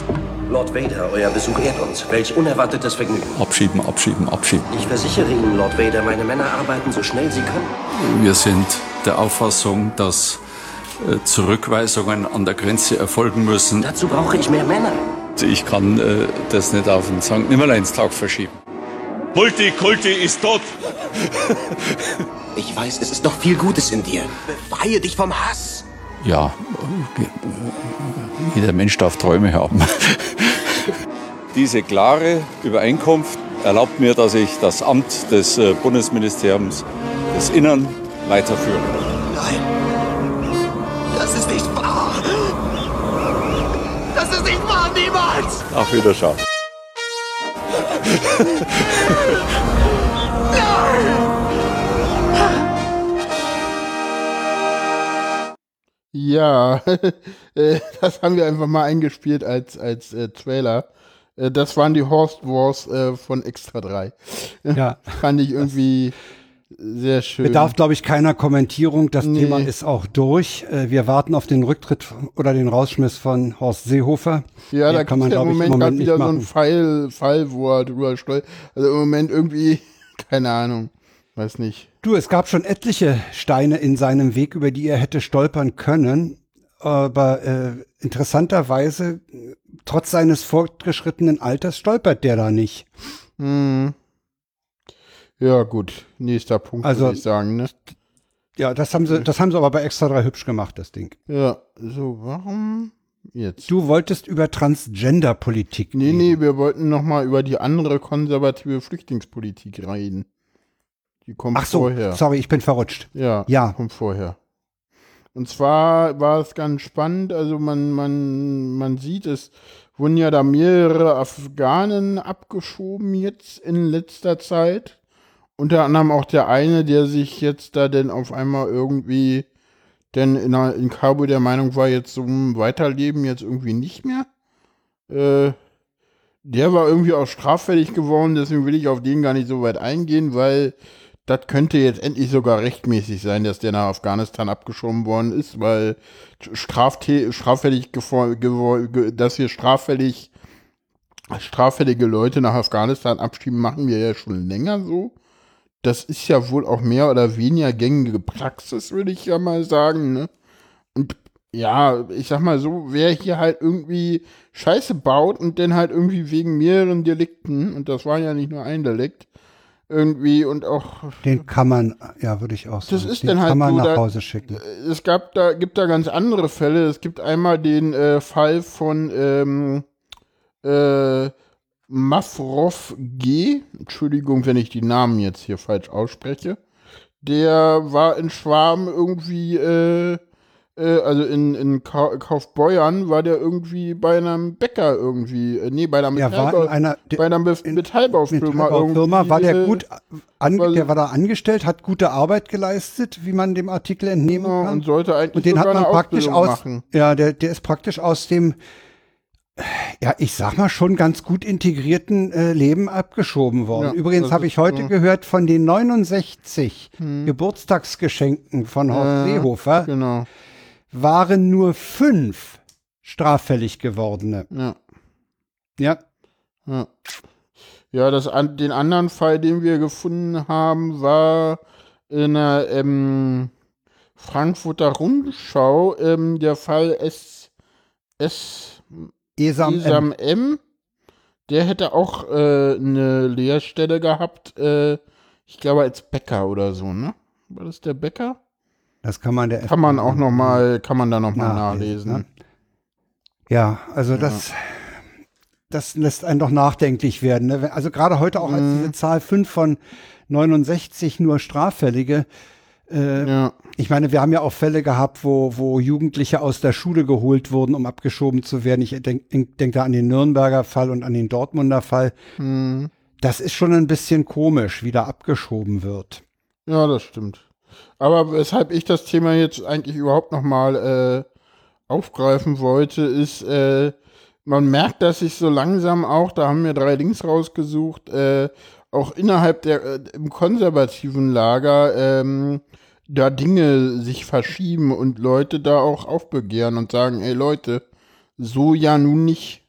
Lord Vader, euer Besuch ehrt uns. Welch unerwartetes Vergnügen. Abschieben, abschieben, abschieben. Ich versichere Ihnen, Lord Vader, meine Männer arbeiten so schnell sie können. Wir sind der Auffassung, dass äh, Zurückweisungen an der Grenze erfolgen müssen. Dazu brauche ich mehr Männer. Ich kann äh, das nicht auf den St. Nimmerleinstag verschieben. Kulti, Kulti ist tot. Ich weiß, es ist noch viel Gutes in dir. Befreie dich vom Hass. Ja, jeder Mensch darf Träume haben. Diese klare Übereinkunft erlaubt mir, dass ich das Amt des äh, Bundesministeriums des Innern weiterführe. Nein. Das ist nicht wahr. Das ist nicht wahr, niemals. Auf Wiederschauen. Ja, äh, das haben wir einfach mal eingespielt als, als äh, Trailer. Äh, das waren die Horst Wars äh, von Extra 3. Ja. Fand ich irgendwie sehr schön. Bedarf, glaube ich, keiner Kommentierung. Das Nee. Thema ist auch durch. Äh, Wir warten auf den Rücktritt oder den Rausschmiss von Horst Seehofer. Ja, Den da kann man, ja im glaub ich, Moment, im gerade Moment wieder nicht so machen. Fall, Fall, wo er drüber stolz. Also im Moment irgendwie, keine Ahnung, weiß nicht. Du, es gab schon etliche Steine in seinem Weg, über die er hätte stolpern können. Aber äh, interessanterweise, trotz seines fortgeschrittenen Alters, stolpert der da nicht. Hm. Ja, gut. Nächster Punkt, Also- würde ich sagen, ne? Ja, das haben sie, das haben sie aber bei Extra 3 hübsch gemacht, das Ding. Ja, so, warum jetzt? Du wolltest über Transgender-Politik Nee, reden. nee, wir wollten noch mal über die andere konservative Flüchtlingspolitik reden. Die kommt Ach so, vorher. sorry, ich bin verrutscht. Ja, Ja. kommt vorher. Und zwar war es ganz spannend, also man, man, man sieht, es wurden ja da mehrere Afghanen abgeschoben jetzt in letzter Zeit. Unter anderem auch der eine, der sich jetzt da denn auf einmal irgendwie, denn in, in Kabul der Meinung war, jetzt zum Weiterleben jetzt irgendwie nicht mehr. Äh, der war irgendwie auch straffällig geworden, deswegen will ich auf den gar nicht so weit eingehen, weil das könnte jetzt endlich sogar rechtmäßig sein, dass der nach Afghanistan abgeschoben worden ist, weil Straftä straffällig, dass wir straffällig straffällige Leute nach Afghanistan abschieben, machen wir ja schon länger so. Das ist ja wohl auch mehr oder weniger gängige Praxis, würde ich ja mal sagen. Ne? Und ja, ich sag mal so, wer hier halt irgendwie Scheiße baut und dann halt irgendwie wegen mehreren Delikten, und das war ja nicht nur ein Delikt, irgendwie und auch Den kann man, ja, würde ich auch sagen. Das ist Den dann halt kann man so, nach da- Hause schicken. es gab da, gibt da ganz andere Fälle. Es gibt einmal den äh, Fall von ähm, äh, Mafrov G. Entschuldigung, wenn ich die Namen jetzt hier falsch ausspreche. Der war in Schwarm irgendwie, äh, äh, also in, in Ka Kaufbeuern war der irgendwie bei einem Bäcker irgendwie, äh, nee, bei einer Er war Metallbau, in einer bei einer Be Metallbaufirma Firma, irgendwie, war der äh, gut, an, war- der war da angestellt, hat gute Arbeit geleistet, wie man dem Artikel entnehmen genau, kann. und sollte eigentlich Und den hat man praktisch Ausbildung aus, machen. ja, der, der ist praktisch aus dem, ja, ich sag mal schon ganz gut integrierten äh, Leben abgeschoben worden. Ja, Übrigens das habe ich heute so. gehört von den 69 Geburtstagsgeschenken von Horst Hm. Ja, Seehofer Genau, waren nur fünf straffällig gewordene. ja. Ja, Ja, ja das, den anderen Fall, den wir gefunden haben, war in der ähm, Frankfurter Rundschau ähm, der Fall S, S, Esam, Isam M. M. Der hätte auch äh, eine Lehrstelle gehabt, äh, ich glaube als Bäcker oder so, ne? War das der Bäcker? Das kann man der Kann man auch noch mal, kann man da noch mal Nachlesen, nachlesen. ne? Ja, also das, das lässt einen doch nachdenklich werden. Ne? Also gerade heute auch als Mhm. diese Zahl 5 von 69 nur Straffällige. Äh, Ja, Ich meine, wir haben ja auch Fälle gehabt, wo, wo Jugendliche aus der Schule geholt wurden, um abgeschoben zu werden. Ich denke denk, denk da an den Nürnberger Fall und an den Dortmunder Fall. hm. Das ist schon ein bisschen komisch, wie da abgeschoben wird. Ja, das stimmt. Aber weshalb ich das Thema jetzt eigentlich überhaupt noch mal äh, aufgreifen wollte, ist, äh, man merkt, dass sich so langsam auch, da haben wir drei Links rausgesucht, äh, auch innerhalb der, äh, im konservativen Lager, ähm, da Dinge sich verschieben und Leute da auch aufbegehren und sagen, ey Leute, so ja nun nicht.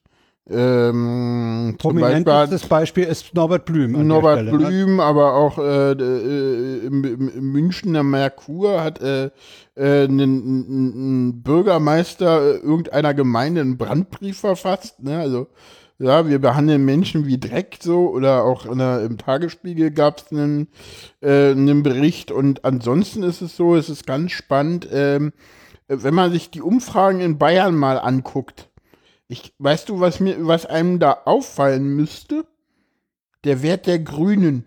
Ähm, Prominentestes Beispiel ist Norbert Blüm. Norbert Stelle, ne? Blüm, aber auch äh, äh, im, im, Münchner Merkur hat äh, äh, einen Bürgermeister äh, irgendeiner Gemeinde einen Brandbrief verfasst. Ne? Also ja, wir behandeln Menschen wie Dreck so oder auch der, im Tagesspiegel gab es einen, äh, einen Bericht und ansonsten ist es so, es ist ganz spannend, ähm, wenn man sich die Umfragen in Bayern mal anguckt. Ich, weißt du, was mir, was einem da auffallen müsste? Der Wert der Grünen.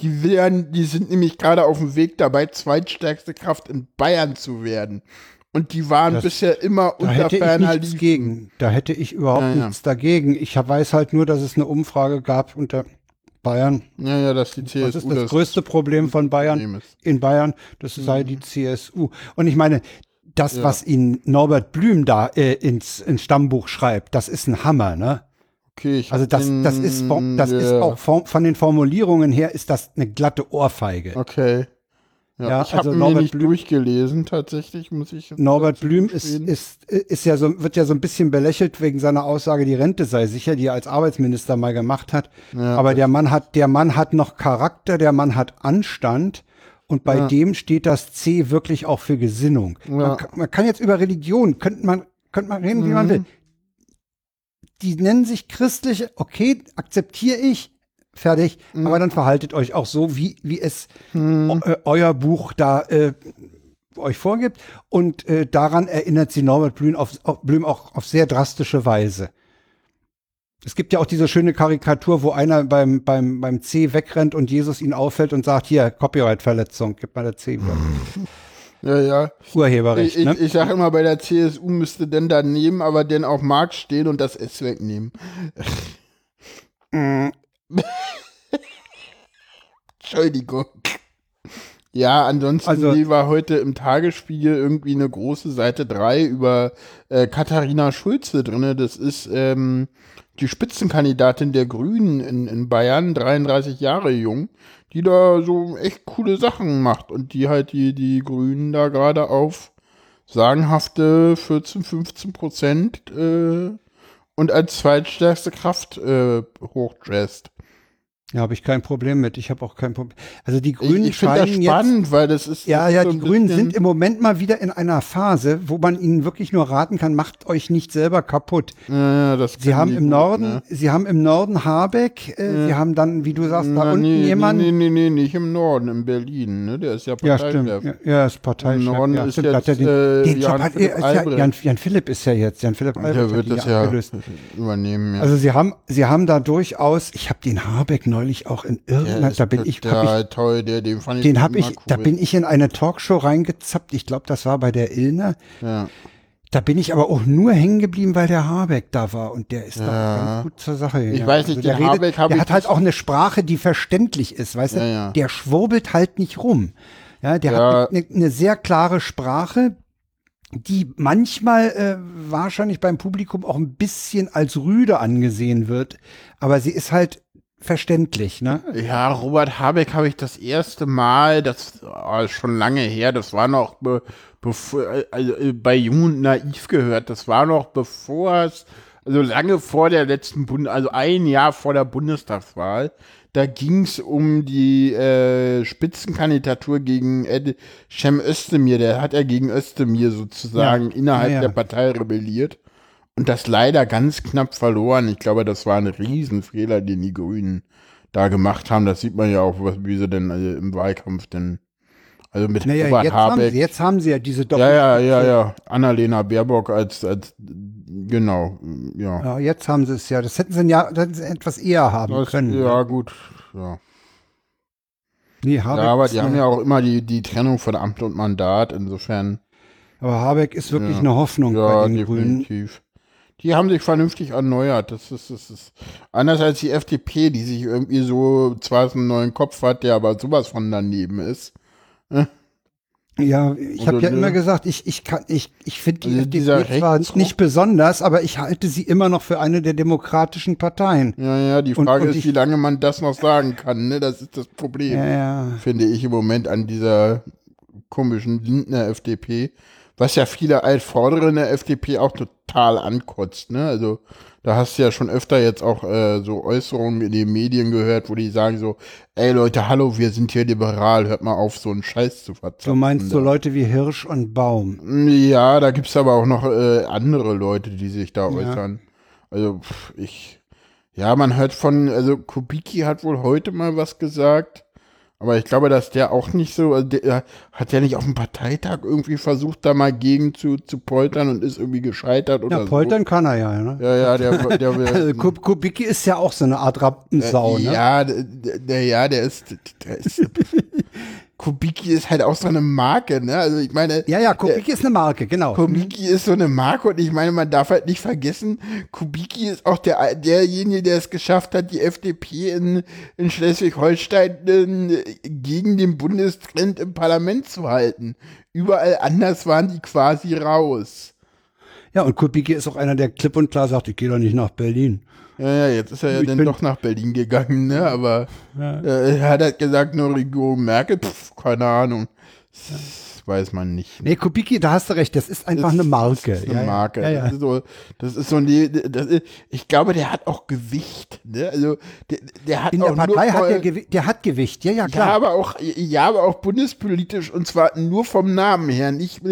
Die werden, die sind nämlich gerade auf dem Weg dabei, zweitstärkste Kraft in Bayern zu werden. Und die waren Das- bisher immer Da unter ferner nichts gegen. Da hätte ich überhaupt Ja, ja. nichts dagegen. Ich weiß halt nur, dass es eine Umfrage gab unter Bayern. Ja, ja, dass die CSU Was ist das, größte Problem von Bayern in Bayern? Das sei die CSU. Und ich meine, das, was ihn Norbert Blüm da äh, ins, ins Stammbuch schreibt, das ist ein Hammer, ne? Okay, ich Also das, den, das ist, das ist ja, auch von, von den Formulierungen her ist das eine glatte Ohrfeige. Okay. Ja, Ja, ich habe also Norbert nicht Blüm- durchgelesen, tatsächlich, muss ich. Norbert Blüm ist, ist, ist ja so, wird ja so ein bisschen belächelt wegen seiner Aussage, die Rente sei sicher, die er als Arbeitsminister mal gemacht hat. Ja, Aber der Mann hat, der Mann hat noch Charakter, der Mann hat Anstand. Und bei Ja. dem steht das C wirklich auch für Gesinnung. Ja. Man, kann, man kann jetzt über Religion, könnte man, könnte man reden, wie man Mhm. will. Die nennen sich christliche, okay, akzeptiere ich, fertig. Mhm. Aber dann verhaltet euch auch so, wie, wie es Hm. eu- euer Buch da äh, euch vorgibt. Und äh, daran erinnert sie Norbert Blüm, auf, auf, Blüm auch auf sehr drastische Weise. Es gibt ja auch diese schöne Karikatur, wo einer beim, beim, beim C wegrennt und Jesus ihn auffällt und sagt, hier, Copyright-Verletzung, gib mal der C wieder. Ja, ja. Urheberrecht, Ich, ne? ich, ich sage immer, bei der CSU müsste denn daneben aber denn auch Marx stehen und das S wegnehmen. Entschuldigung. Ja, ansonsten Also- die war heute im Tagesspiegel irgendwie eine große Seite 3 über äh, Katharina Schulze drinne. Das ist ähm, die Spitzenkandidatin der Grünen in, in Bayern, 33 Jahre jung, die da so echt coole Sachen macht und die halt die, die Grünen da gerade auf sagenhafte 14, 15 Prozent äh, und als zweitstärkste Kraft äh, hochdresst. Ja, habe ich kein Problem mit. Ich habe auch kein Problem. Also die Grünen ich ich finde das scheinen spannend, jetzt, weil das ist ja, ja, so die Grünen sind im Moment mal wieder in einer Phase, wo man ihnen wirklich nur raten kann, macht euch nicht selber kaputt. Ja, ja, das Sie haben im gut, Norden, ne? sie haben im Norden Habeck, äh, sie haben dann, wie du sagst, da Na, unten nee, jemanden. Nee, nee, nee, nicht im Norden, in Berlin, ne? Der ist ja Ja, stimmt. Parteichef. Ja, ja, ist Parteichef. Im Norden ja, ist stimmt. jetzt, den, äh, den Jan hat, Philipp ist ja. Jan, Jan Philipp ist ja jetzt. Jan Philipp Albrecht Der wird das ja abgelöst. übernehmen, ja. Also sie haben, sie haben da durchaus, ich habe den Habeck neulich auch in der irgendeiner, da bin ich, hab ich toll, der, den fand ich den immer ich, da cool. bin ich in eine Talkshow reingezappt. Ich glaube, das war bei der Ilne. ja. Da bin ich aber auch nur hängen geblieben, weil der Habeck da war und der ist da Ja. ganz gut zur Sache. gegangen. weiß nicht, der den Habeck hab der ich hat halt auch eine Sprache, die verständlich ist, weißt Ja, du? ja. Der schwurbelt halt nicht rum. Ja, der hat eine, eine sehr klare Sprache, die manchmal äh, wahrscheinlich beim Publikum auch ein bisschen als rüde angesehen wird, aber sie ist halt verständlich, ne? Ja, Robert Habeck habe ich das erste Mal, das oh, schon lange her, das war noch be, bevor, also äh, bei Jung und Naiv gehört, das war noch bevor es, also lange vor der letzten Bund, also ein Jahr vor der Bundestagswahl, da ging es um die äh, Spitzenkandidatur gegen Ed Cem Özdemir, der hat ja gegen Özdemir sozusagen Ja. innerhalb ja. der Partei rebelliert. Und das leider ganz knapp verloren. Ich glaube, das war ein Riesenfehler, den die Grünen da gemacht haben. Das sieht man ja auch, was, wie sie denn also im Wahlkampf denn, also mit Naja, Robert jetzt haben, Habeck. sie, jetzt haben sie ja diese Doppel ja, ja, ja, ja. Annalena Baerbock als, als, genau, ja. Ja, jetzt haben sie es ja. Das hätten sie ja etwas eher haben Das, können. ja, gut, ja. Nee, Habeck Ja, aber ist die haben ja auch immer die, die Trennung von Amt und Mandat, insofern. aber Habeck ist wirklich Ja. eine Hoffnung Ja, bei den Grünen. Die haben sich vernünftig erneuert. Das ist, das ist anders als die FDP, die sich irgendwie so zwar einen neuen Kopf hat, der aber sowas von daneben ist. Ja, ich habe ja ne? immer gesagt, ich, ich kann, ich, ich finde die Also FDP zwar nicht besonders, aber ich halte sie immer noch für eine der demokratischen Parteien. Ja, ja, die Und- Frage und ist, ich- wie lange man das noch sagen kann. Ne? Das ist das Problem, Ja, ja. finde ich im Moment an dieser komischen Lindner FDP, was ja viele Altvordere in der FDP auch total ankotzt. Ne? Also da hast du ja schon öfter jetzt auch äh, so Äußerungen in den Medien gehört, wo die sagen so, ey Leute, hallo, wir sind hier liberal, hört mal auf, so einen Scheiß zu verzapfen. Du meinst so da. Leute wie Hirsch und Baum. Ja, da gibt's aber auch noch äh, andere Leute, die sich da äußern. Also ich, ja, man hört von, also Kubicki hat wohl heute mal was gesagt, aber ich glaube, dass der auch nicht so, also der hat ja nicht auf dem Parteitag irgendwie versucht, da mal gegen zu, zu poltern und ist irgendwie gescheitert oder Ja, poltern kann er ja, ne? so. Ja, ja, der, der, Also, der Kub Kubicki ist ja auch so eine Art Rappensau, ne? ja, der, der, ja, der ist, der ist Kubicki ist halt auch so eine Marke, ne? Also ich meine, Ja, ja, Kubicki ist eine Marke, genau. Kubicki ist so eine Marke und ich meine, man darf halt nicht vergessen, Kubicki ist auch der, derjenige, der es geschafft hat, die FDP in, in Schleswig-Holstein äh, gegen den Bundestrend im Parlament zu halten. Überall anders waren die quasi raus. Ja, und Kubicki ist auch einer, der klipp und klar sagt, ich gehe doch nicht nach Berlin. Ja, ja, jetzt ist er ja dann doch nach Berlin gegangen, ne? Aber äh, er hat halt gesagt, nur Regierung Merkel, pf, keine Ahnung. Das weiß man nicht. Nee, Kubicki, da hast du recht, das ist einfach eine Marke. Das ist eine ja, ja. Marke. Ja, ja. Das ist so, das ist so eine, das ist, ich glaube, der hat auch Gewicht. Ne? Also der, der hat In der Partei hat der, Gewi der hat Gewicht, ja, ja, ja, klar. aber auch, ja, aber auch bundespolitisch und zwar nur vom Namen her. Nicht,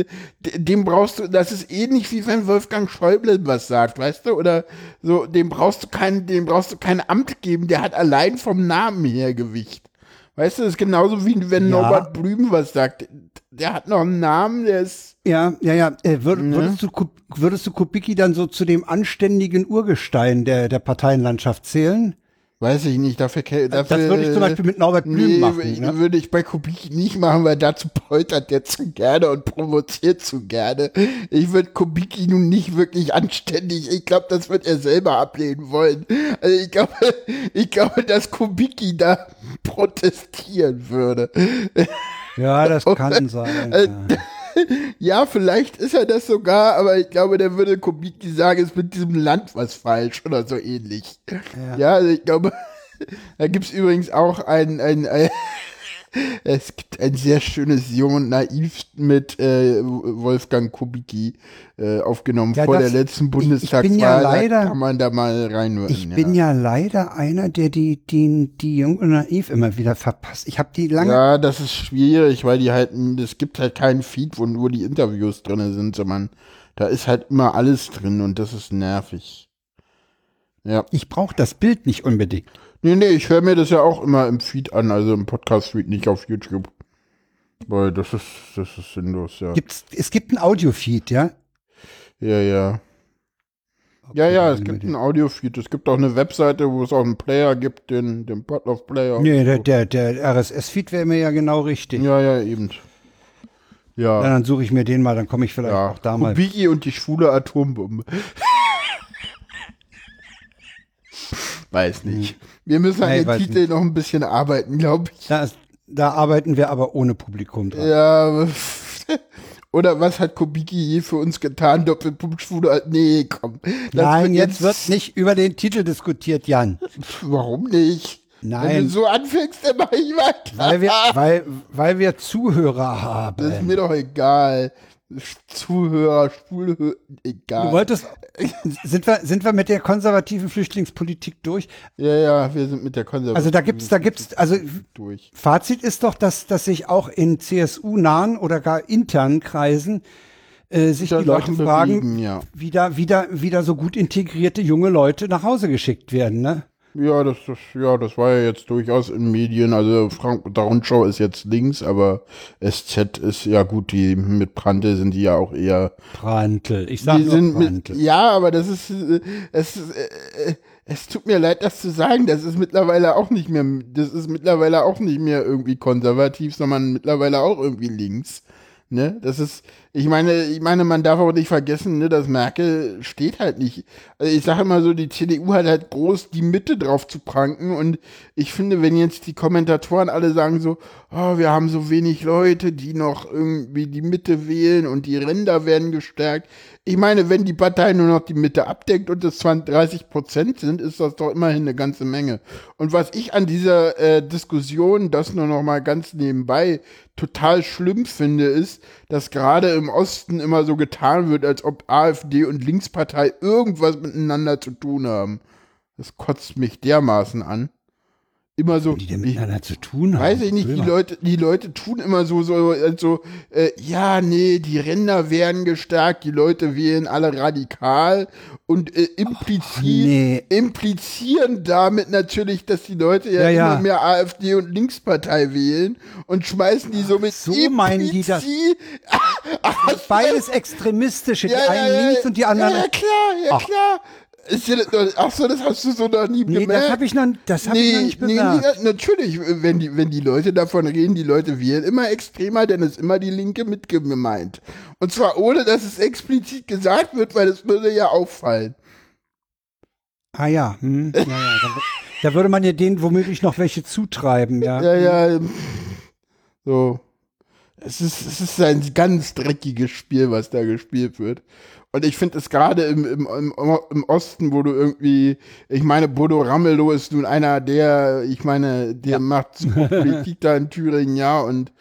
dem brauchst du, das ist ähnlich wie wenn Wolfgang Schäuble was sagt, weißt du? Oder so, dem brauchst du kein, dem brauchst du kein Amt geben, der hat allein vom Namen her Gewicht. Weißt du, das ist genauso wie wenn Ja. Norbert Blüm was sagt. Der hat noch einen Namen, der ist. Ja, ja, ja. Äh, würd, Ne? würdest, du, würdest du Kubicki dann so zu dem anständigen Urgestein der, der Parteienlandschaft zählen? Weiß ich nicht, dafür, dafür Das würde ich zum Beispiel mit Norbert Blüm nee, machen. Ne? würde ich bei Kubicki nicht machen, weil dazu poltert der zu gerne und provoziert zu gerne. Ich würde Kubicki nun nicht wirklich anständig, ich glaube, das wird er selber ablehnen wollen. Also ich glaube, ich glaube, dass Kubicki da protestieren würde. Ja, das kann sein. Äh, Ja. ja, vielleicht ist er das sogar, aber ich glaube, der würde Kubicki sagen, ist mit diesem Land was falsch oder so ähnlich. Ja, also ich glaube, da gibt's übrigens auch ein, ein, ein es gibt ein sehr schönes Jung und Naiv mit äh, Wolfgang Kubicki äh, aufgenommen Ja, vor der letzten ich- ich bin Bundestagswahl. ja leider- kann man da mal reinhören. Ich bin ja leider einer, der die, die, die Jung und Naiv immer wieder verpasst. Ich habe die lange. Ja, das ist schwierig, weil die halt, es gibt halt keinen Feed, wo nur die Interviews drin sind, sondern da ist halt immer alles drin und das ist nervig. Ja. Ich brauche das Bild nicht unbedingt. Nee, nee, ich höre mir das ja auch immer im Feed an, also im Podcast-Feed, nicht auf YouTube. Weil das ist, das ist sinnlos, ja. Gibt's, es gibt ein Audiofeed, ja? Ja, ja. Ja, ja, es gibt ein Audio-Feed. Es gibt auch eine Webseite, wo es auch einen Player gibt, den, den Podlove-Player. Nee, der, der, der RSS-Feed wäre mir ja genau richtig. Ja, ja, eben. Ja, Ja. dann suche ich mir den mal, dann komme ich vielleicht Ja, auch da mal. Kubicki und die schwule Atombombe. Weiß nicht. Wir müssen an den Titel noch ein bisschen arbeiten, glaube ich. Da, ist, da arbeiten wir aber ohne Publikum dran. Ja. Oder was hat Kubicki je für uns getan? Doppelpunkt schwule. Nee, komm. Nein, jetzt wird nicht über den Titel diskutiert, Jan. Warum nicht? Wenn du Nein, so anfängst, dann mach ich weiter. weil wir, weil, weil wir Zuhörer Das ist haben. mir doch egal. Zuhörer, Schwulhörer, egal. Du wolltest, sind wir, sind wir mit der konservativen Flüchtlingspolitik durch? ja, ja, wir sind mit der Konservative Also da gibt's, da gibt's, also durch. Fazit ist doch, dass, dass sich auch in CSU-nahen oder gar internen Kreisen äh, sich Da die Leute fragen, bewegen, ja. wieder, wieder, wieder so gut integrierte junge Leute nach Hause geschickt werden, ne? Ja, das, das, ja, das war ja jetzt durchaus in Medien. Also Frank Rundschau ist jetzt links, aber SZ ist ja gut, die mit Brandl sind die ja auch eher. Prantl. Ich sag Die nur sind mit, Prantl. ja, aber das ist, äh, es, ist, äh, äh, es tut mir leid, das zu sagen. Das ist mittlerweile auch nicht mehr, das ist mittlerweile auch nicht mehr irgendwie konservativ, sondern mittlerweile auch irgendwie links. Ne, das ist, ich meine, ich meine, man darf auch nicht vergessen, ne, dass Merkel steht halt nicht. Also ich sage immer so, die CDU hat halt groß die Mitte drauf zu pranken und ich finde, wenn jetzt die Kommentatoren alle sagen so, oh, wir haben so wenig Leute, die noch irgendwie die Mitte wählen und die Ränder werden gestärkt. Ich meine, wenn die Partei nur noch die Mitte abdeckt und es 20, 30 Prozent sind, ist das doch immerhin eine ganze Menge. Und was ich an dieser äh, Diskussion, das nur noch mal ganz nebenbei, total schlimm finde, ist, dass gerade im Osten immer so getan wird, als ob AfD und Linkspartei irgendwas miteinander zu tun haben. Das kotzt mich dermaßen an. Immer so. Die denn miteinander zu tun haben. Weiß ich nicht, die. Leute, die Leute tun immer so, so, so äh, ja, nee, die Ränder werden gestärkt, die Leute wählen alle radikal und äh, implizieren, nee. implizieren damit natürlich, dass die Leute ja, Ja, ja. immer mehr AfD und Linkspartei wählen und schmeißen die so mit so meinen die das. Beides extremistische, die einen links und die anderen. Ja, ja klar, ja Ach. klar. Ist dir das noch, ach so, das hast du so noch nie nee, gemerkt. das habe ich noch, das hab ich noch nicht bemerkt. Nee, natürlich, wenn die, wenn die Leute davon reden, die Leute wählen immer extremer, dann ist immer die Linke mit gemeint. Und zwar ohne, dass es explizit gesagt wird, weil es würde ja auffallen. Ah ja, hm, ja, ja da, da würde man ja denen womöglich noch welche zutreiben, ja. Ja, ja, so. Es ist, es ist ein ganz dreckiges Spiel, was da gespielt wird. Und ich finde es gerade im, im, im, im Osten, wo du irgendwie, ich meine, Bodo Ramelow ist nun einer, der, ich meine, der macht super Politik da in Thüringen, ja, und.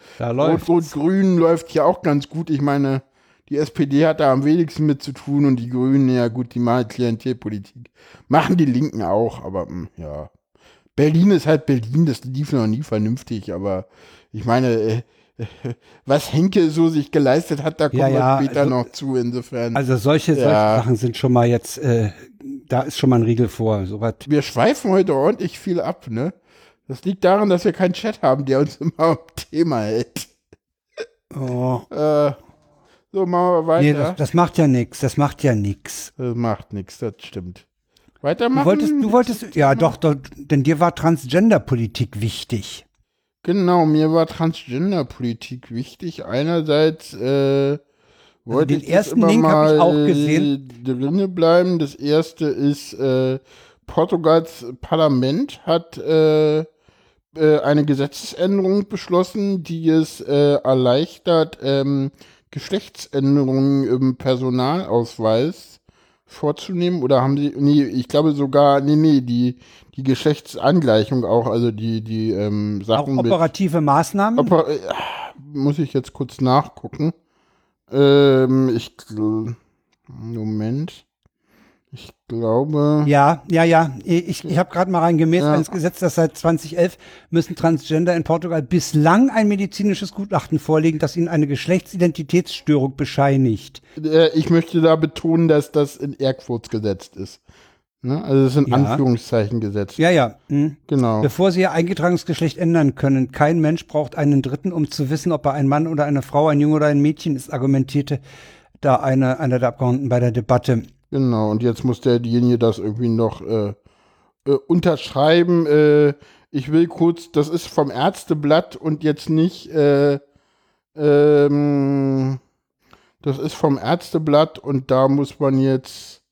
Rot-Rot-Grün läuft ja auch ganz gut. Ich meine, die SPD hat da am wenigsten mit zu tun und die Grünen, ja gut, die machen Klientelpolitik. Machen die Linken auch, aber mh, ja. Berlin ist halt Berlin, das lief noch nie vernünftig, aber ich meine, äh, was Henke so sich geleistet hat, da kommen Ja, ja, wir später also- noch zu, insofern. Also solche, solche Ja. Sachen sind schon mal jetzt, äh, da ist schon mal ein Riegel vor. So wir schweifen heute ordentlich viel ab, ne? Das liegt daran, dass wir keinen Chat haben, der uns immer am Thema hält. Oh, Äh, so, machen wir weiter. nee, das, das macht ja nix. Das macht ja nix. Das macht nichts, das stimmt. Du Weitermachen? wolltest, du wolltest, ja doch, doch, denn dir war Transgender-Politik wichtig. Genau, mir war Transgender-Politik wichtig. Einerseits äh, wollte den ich ersten Link hab ich mal auch gesehen. drinne bleiben. Das erste ist, äh, Portugals Parlament hat äh, äh, eine Gesetzesänderung beschlossen, die es äh, erleichtert, ähm, Geschlechtsänderungen im Personalausweis vorzunehmen? Oder haben sie, nee, ich glaube sogar, nee, nee, die, die Geschlechtsangleichung auch, also die, die ähm, Auch Sachen mit. operative Maßnahmen? Oper äh, muss ich jetzt kurz nachgucken. Ähm, ich, Moment. Ich glaube. Ja, ja, ja. Ich, ich habe gerade mal reingemäß Ja. ins Gesetz, dass seit 2011 müssen Transgender in Portugal bislang ein medizinisches Gutachten vorlegen, das ihnen eine Geschlechtsidentitätsstörung bescheinigt. Äh, ich möchte da betonen, dass das in Airquotes gesetzt ist. Ne? Also es ist in Ja. Anführungszeichen gesetzt. Ja, ja. Hm. Genau. Bevor sie ihr eingetragenes Geschlecht ändern können, kein Mensch braucht einen Dritten, um zu wissen, ob er ein Mann oder eine Frau, ein Junge oder ein Mädchen ist, argumentierte da eine, einer der Abgeordneten bei der Debatte. Genau. Und jetzt muss derjenige das irgendwie noch äh, äh, unterschreiben. Äh, ich will kurz, das ist vom Ärzteblatt und jetzt nicht, äh, ähm, das ist vom Ärzteblatt und da muss man jetzt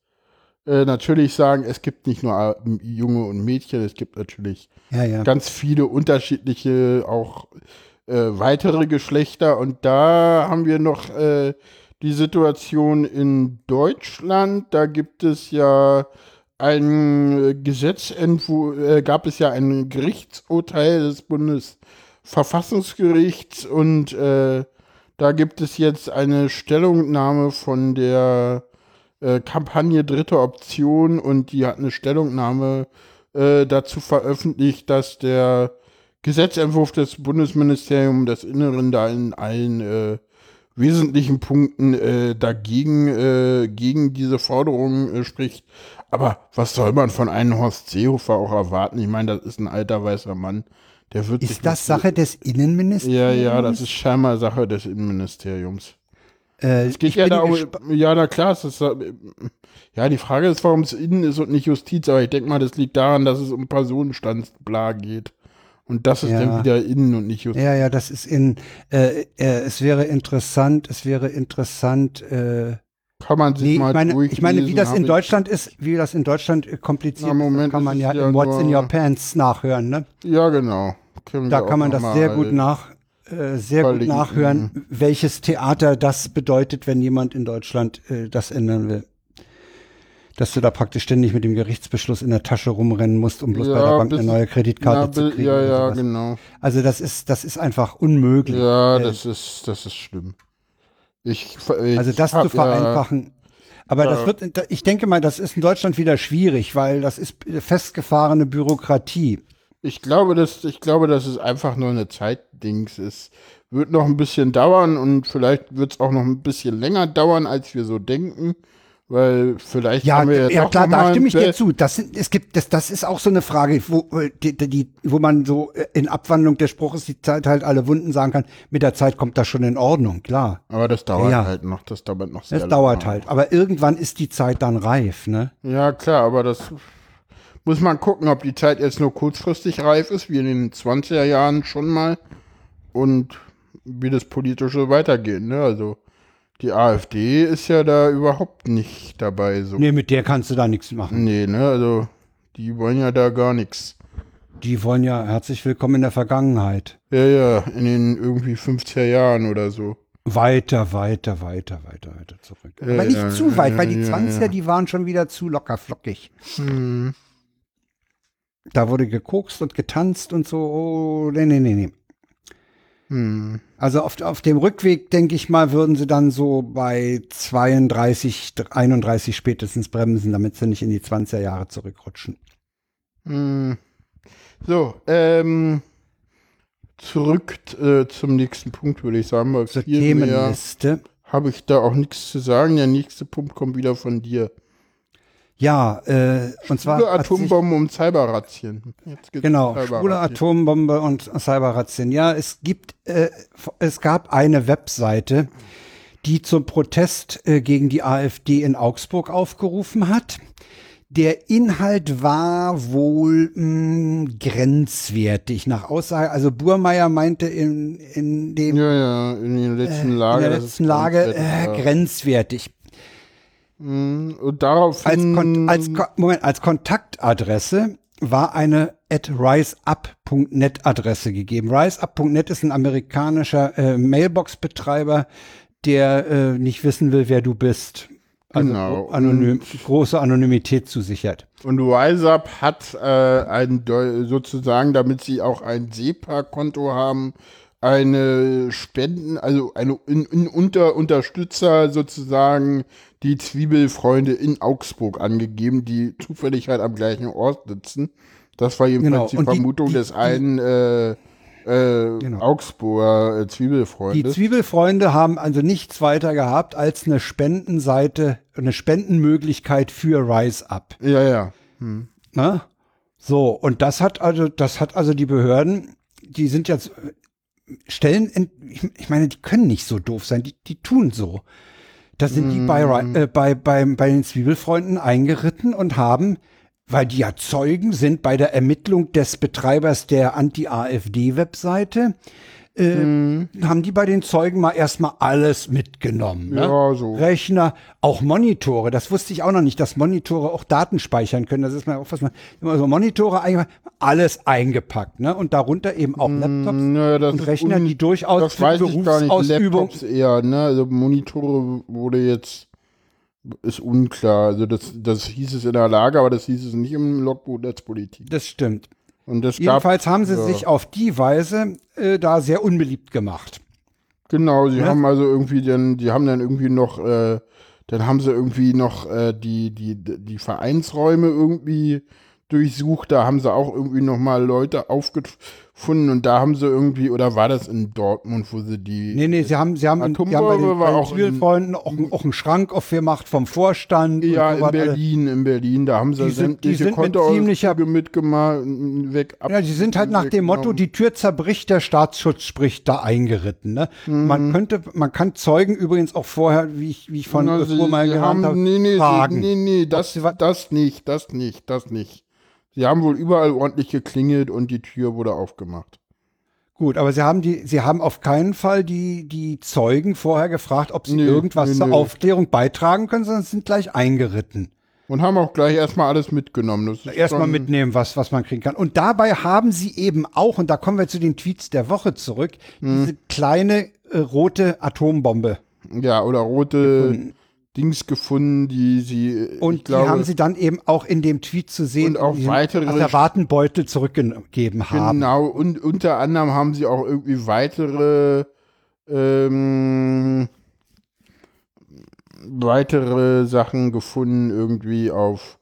äh, natürlich sagen, es gibt nicht nur äh, Junge und Mädchen, es gibt natürlich Ja, ja. ganz viele unterschiedliche, auch äh, weitere Geschlechter. Und da haben wir noch äh, die Situation in Deutschland. Da gibt es ja ein äh, Gesetzentwurf, äh, gab es ja ein Gerichtsurteil des Bundesverfassungsgerichts und da gibt es jetzt eine Stellungnahme von der äh, Kampagne Dritte Option und die hat eine Stellungnahme äh, dazu veröffentlicht, dass der Gesetzentwurf des Bundesministeriums des Inneren da in allen äh, wesentlichen Punkten äh, dagegen äh, gegen diese Forderungen äh, spricht. Aber was soll man von einem Horst Seehofer auch erwarten? Ich meine, das ist ein alter weißer Mann. Der wird Ist das Sache des Innenministeriums? Ja, ja, das ist scheinbar Sache des Innenministeriums. Äh, Es geht ja darum, ja, na klar, es ist, äh, ja, die Frage ist, warum es innen ist und nicht Justiz, aber ich denke mal, das liegt daran, dass es um Personenstandsbla geht. Und das ist Ja. dann wieder innen und nicht Justiz. Ja, ja, das ist in, äh, äh, es wäre interessant, es wäre interessant, äh, Kann man sich nee, ich mal meine, ich meine, wie das in Deutschland ist, wie das in Deutschland äh, kompliziert Na, Moment, ist, kann man ja, ja in What's in Your Pants nachhören, ne? Ja, genau. Da kann man das sehr gut äh, nach, äh, sehr gut verlinken. nachhören, welches Theater das bedeutet, wenn jemand in Deutschland äh, das ändern will. Dass du da praktisch ständig mit dem Gerichtsbeschluss in der Tasche rumrennen musst, um bloß bei der Ja, Bank eine neue Kreditkarte Ja, zu kriegen. ja, ja, genau. Also das ist, das ist einfach unmöglich. Ja, Äh, das ist, das ist schlimm. Ich, ich Also das hab zu vereinfachen. Aber das Ja. wird, ich denke mal, das ist in Deutschland wieder schwierig, weil das ist festgefahrene Bürokratie. Ich glaube, dass, ich glaube, dass es einfach nur eine Zeitdings ist. Wird noch ein bisschen dauern und vielleicht wird es auch noch ein bisschen länger dauern, als wir so denken. Weil vielleicht Ja, haben wir jetzt ja klar, da stimme ich dir zu. Das sind, es gibt, das, das ist auch so eine Frage, wo, äh, die, die, wo man so äh, in Abwandlung des Spruches die Zeit halt alle Wunden sagen kann. Mit der Zeit kommt das schon in Ordnung, klar. Aber das dauert Ja. halt noch. Das dauert noch sehr Es dauert lange. halt. Aber irgendwann ist die Zeit dann reif, ne? Ja, klar, aber das muss man gucken, ob die Zeit jetzt nur kurzfristig reif ist, wie in den 20er Jahren schon mal. Und wie das politische weitergeht, ne? Also die AfD ist ja da überhaupt nicht dabei. So. Nee, mit der kannst du da nichts machen. Nee, ne, also die wollen ja da gar nichts. Die wollen ja herzlich willkommen in der Vergangenheit. Ja, ja, in den irgendwie 50er Jahren oder so. Weiter, weiter, weiter, weiter, weiter zurück. Ja, Aber nicht ja, zu ja, weit, weil die ja, 20er, ja. die waren schon wieder zu locker flockig. Hm. Da wurde gekokst und getanzt und so. Oh, nee, nee, nee, nee. Hm. Also auf, auf dem Rückweg, denke ich mal, würden sie dann so bei 32, 31 spätestens bremsen, damit sie nicht in die 20er Jahre zurückrutschen. Hm. So, ähm, zurück äh, zum nächsten Punkt, würde ich sagen, weil Zur Themenliste. habe ich da auch nichts zu sagen. Der nächste Punkt kommt wieder von dir. Ja, äh, und zwar. Schwule sich- Atombomben und Cyberrazzien. Genau, Cyberrazzien. schwule Atombombe und Cyberrazzien. Ja, es gibt, äh, es gab eine Webseite, die zum Protest äh, gegen die AfD in Augsburg aufgerufen hat. Der Inhalt war wohl mh, grenzwertig nach Aussage. Also Burmeier meinte in, in dem Ja, ja, in der letzten in Lage. der das letzten ist Lage grenzwertig, äh, grenzwertig. Mhm. Und Als, daraufhin. Kon als, Moment, als Kontaktadresse war eine at riseup.net Adresse gegeben. Riseup.net ist ein amerikanischer äh, Mailbox-Betreiber, der äh, nicht wissen will, wer du bist. Also Genau. anonym, große Anonymität zusichert. Und RiseUp hat äh, ein sozusagen, damit sie auch ein SEPA-Konto haben, eine Spenden, also eine in, in unter Unterstützer sozusagen die Zwiebelfreunde in Augsburg angegeben, die zufällig halt am gleichen Ort sitzen. Das war jedenfalls Genau. die Und die- Vermutung die- des die- einen äh, äh, Genau. Augsburger äh, Die Zwiebelfreundes. Zwiebelfreunde haben also nichts weiter gehabt als eine Spendenseite, eine Spendenmöglichkeit für Rise Up. ja, ja. Ne? So, und das hat also, das hat also die Behörden, die sind jetzt Stellen, in, ich, ich meine, die können nicht so doof sein, die, die tun so. Da sind die bei, Ri- äh, bei, bei, bei den Zwiebelfreunden eingeritten und haben, weil die ja Zeugen sind bei der Ermittlung des Betreibers der Anti-AfD-Webseite, äh, haben die bei den Zeugen mal erstmal alles mitgenommen. Ne? Ja, so. Rechner, auch Monitore. Das wusste ich auch noch nicht, dass Monitore auch Daten speichern können. Das ist mal auch was man immer so Monitore eingepackt, alles eingepackt, ne? Und darunter eben auch Laptops Nö, das und Rechner, die durchaus das für weiß ich gar nicht. Laptops eher, ne? Also Monitore wurde jetzt ist unklar. Also das, das hieß es in der Lage, aber das hieß es nicht im Logbuch Netzpolitik. Das stimmt. Jedenfalls gab, haben sie ja. sich auf die Weise äh, da sehr unbeliebt gemacht. Genau, sie Ja. haben also irgendwie dann, die haben dann irgendwie noch, äh, dann haben sie irgendwie noch äh, die, die, die Vereinsräume irgendwie durchsucht, da haben sie auch irgendwie noch mal Leute aufgefunden und da haben sie irgendwie, oder war das in Dortmund, wo sie die Nee, nee, sie haben, sie haben, sie haben bei den, bei den auch in- Zivilfreunden auch, auch einen Schrank aufgemacht vom Vorstand. Ja, in. Berlin, in Berlin, da haben sie Die sind- die sind mit ziemlicher- mitgemacht, weg, ab, Ja, die sind halt nach dem Motto, die Tür zerbricht, der Staatsschutz spricht, da eingeritten. Ne? Mhm. Man könnte, man kann Zeugen übrigens auch vorher, wie ich, wie ich von Na, sie, Fuhr mal sie haben, habe, nee, nee, fragen. sie, nee, nee, das, sie das nicht, das nicht, das nicht. Sie haben wohl überall ordentlich geklingelt und die Tür wurde aufgemacht. Gut, aber sie haben die, sie haben auf keinen Fall die, die Zeugen vorher gefragt, ob sie Nö, irgendwas nö, zur nö. Aufklärung beitragen können, sondern sind gleich eingeritten. Und haben auch gleich erstmal alles mitgenommen. Erstmal mitnehmen, was, was man kriegen kann. Und dabei haben sie eben auch, und da kommen wir zu den Tweets der Woche zurück, Mhm. diese kleine äh, rote Atombombe. Ja, oder rote Dings gefunden, die sie. Und ich glaube, die haben sie dann eben auch in dem Tweet zu sehen, Und auch in diesem weitere- Asservatenbeutel zurückgegeben haben. Genau, und unter anderem haben sie auch irgendwie weitere ähm, weitere Sachen gefunden, irgendwie auf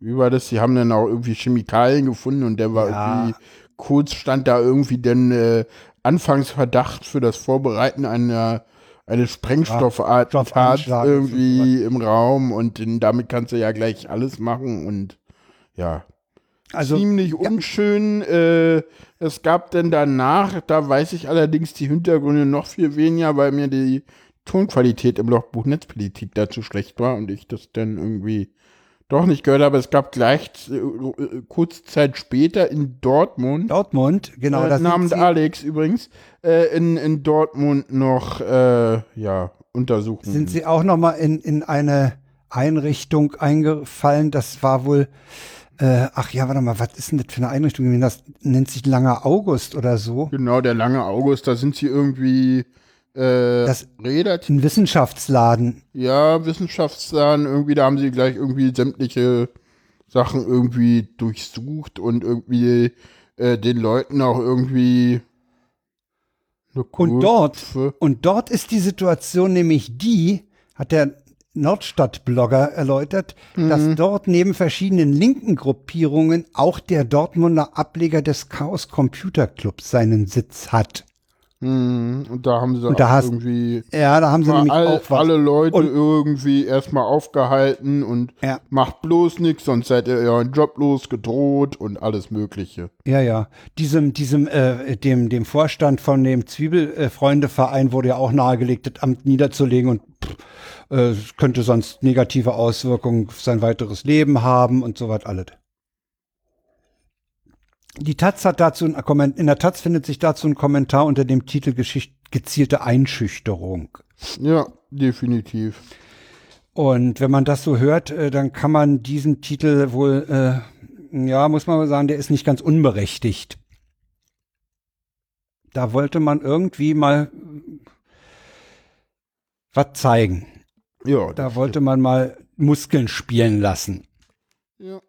wie war das? Sie haben dann auch irgendwie Chemikalien gefunden und der war Ja. irgendwie kurz stand da irgendwie dann äh, Anfangsverdacht für das Vorbereiten einer eines Sprengstoffart irgendwie im Raum und dann, damit kannst du ja gleich alles machen und ja, Also, ziemlich unschön. Äh, es gab dann danach, da weiß ich allerdings die Hintergründe noch viel weniger, weil mir die Tonqualität im Logbuch Netzpolitik dazu schlecht war und ich das dann irgendwie doch nicht gehört habe. Es gab gleich äh, äh, kurze Zeit später in Dortmund, Dortmund, genau, äh, das namens Alex übrigens, äh, in, in Dortmund noch äh, ja, Untersuchungen. sind sie auch noch mal in, in eine Einrichtung eingefallen. Das war wohl, äh, ach ja, warte mal, was ist denn das für eine Einrichtung? Das nennt sich Langer August oder so. Genau, der lange August, da sind sie irgendwie äh, Das- relativ Ein Wissenschaftsladen. Ja, Wissenschaftsladen, irgendwie, da haben sie gleich irgendwie sämtliche Sachen irgendwie durchsucht und irgendwie äh, den Leuten auch irgendwie Und dort, und dort ist die Situation nämlich die, hat der Nordstadt-Blogger erläutert, Mhm. dass dort neben verschiedenen linken Gruppierungen auch der Dortmunder Ableger des Chaos Computer Clubs seinen Sitz hat. Mhm, und da haben sie Und da hast- irgendwie Ja, da haben sie nämlich all, auch was. alle Leute Und- irgendwie erstmal aufgehalten und Ja. macht bloß nichts, sonst seid ihr euren Job los, gedroht und alles Mögliche. Ja, ja. Diesem, diesem, äh, dem, dem Vorstand von dem Zwiebelfreundeverein wurde ja auch nahegelegt, das Amt niederzulegen und pff, äh, es könnte sonst negative Auswirkungen auf sein weiteres Leben haben und so was alles. Die Taz hat dazu ein Kommentar, in der Taz findet sich dazu ein Kommentar unter dem Titel Geschicht gezielte Einschüchterung. Ja, definitiv. Und wenn man das so hört, äh, dann kann man diesen Titel wohl, äh, ja, muss man sagen, der ist nicht ganz unberechtigt. Da wollte man irgendwie mal was zeigen. Ja, Da wollte man mal Muskeln spielen lassen. Ja.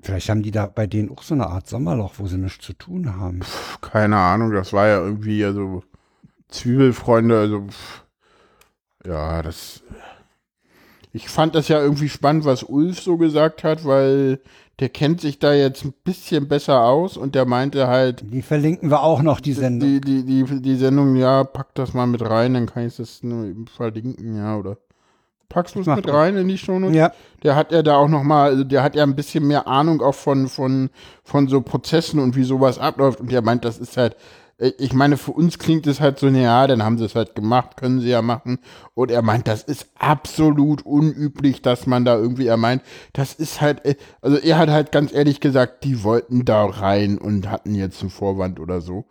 Vielleicht haben die da bei denen auch so eine Art Sommerloch, wo sie nichts zu tun haben. Pff, keine Ahnung, das war ja irgendwie, also Zwiebelfreunde, also pff, ja, das. Ich fand das ja irgendwie spannend, was Ulf so gesagt hat, weil der kennt sich da jetzt ein bisschen besser aus und der meinte halt, Die verlinken wir auch noch, die Sendung. die, die, die, die Sendung, ja, pack das mal mit rein, dann kann ich das nur eben verlinken, ja, oder packst du es mit rein in die Show Ja, Der hat ja da auch noch mal, also der hat ja ein bisschen mehr Ahnung auch von, von, von so Prozessen und wie sowas abläuft und der meint, das ist halt, äh, ich meine, für uns klingt es halt so, na ja, dann haben sie es halt gemacht, können sie ja machen. Und er meint, das ist absolut unüblich, dass man da irgendwie, er meint, das ist halt, äh, also er hat halt ganz ehrlich gesagt, die wollten da rein und hatten jetzt einen Vorwand oder so.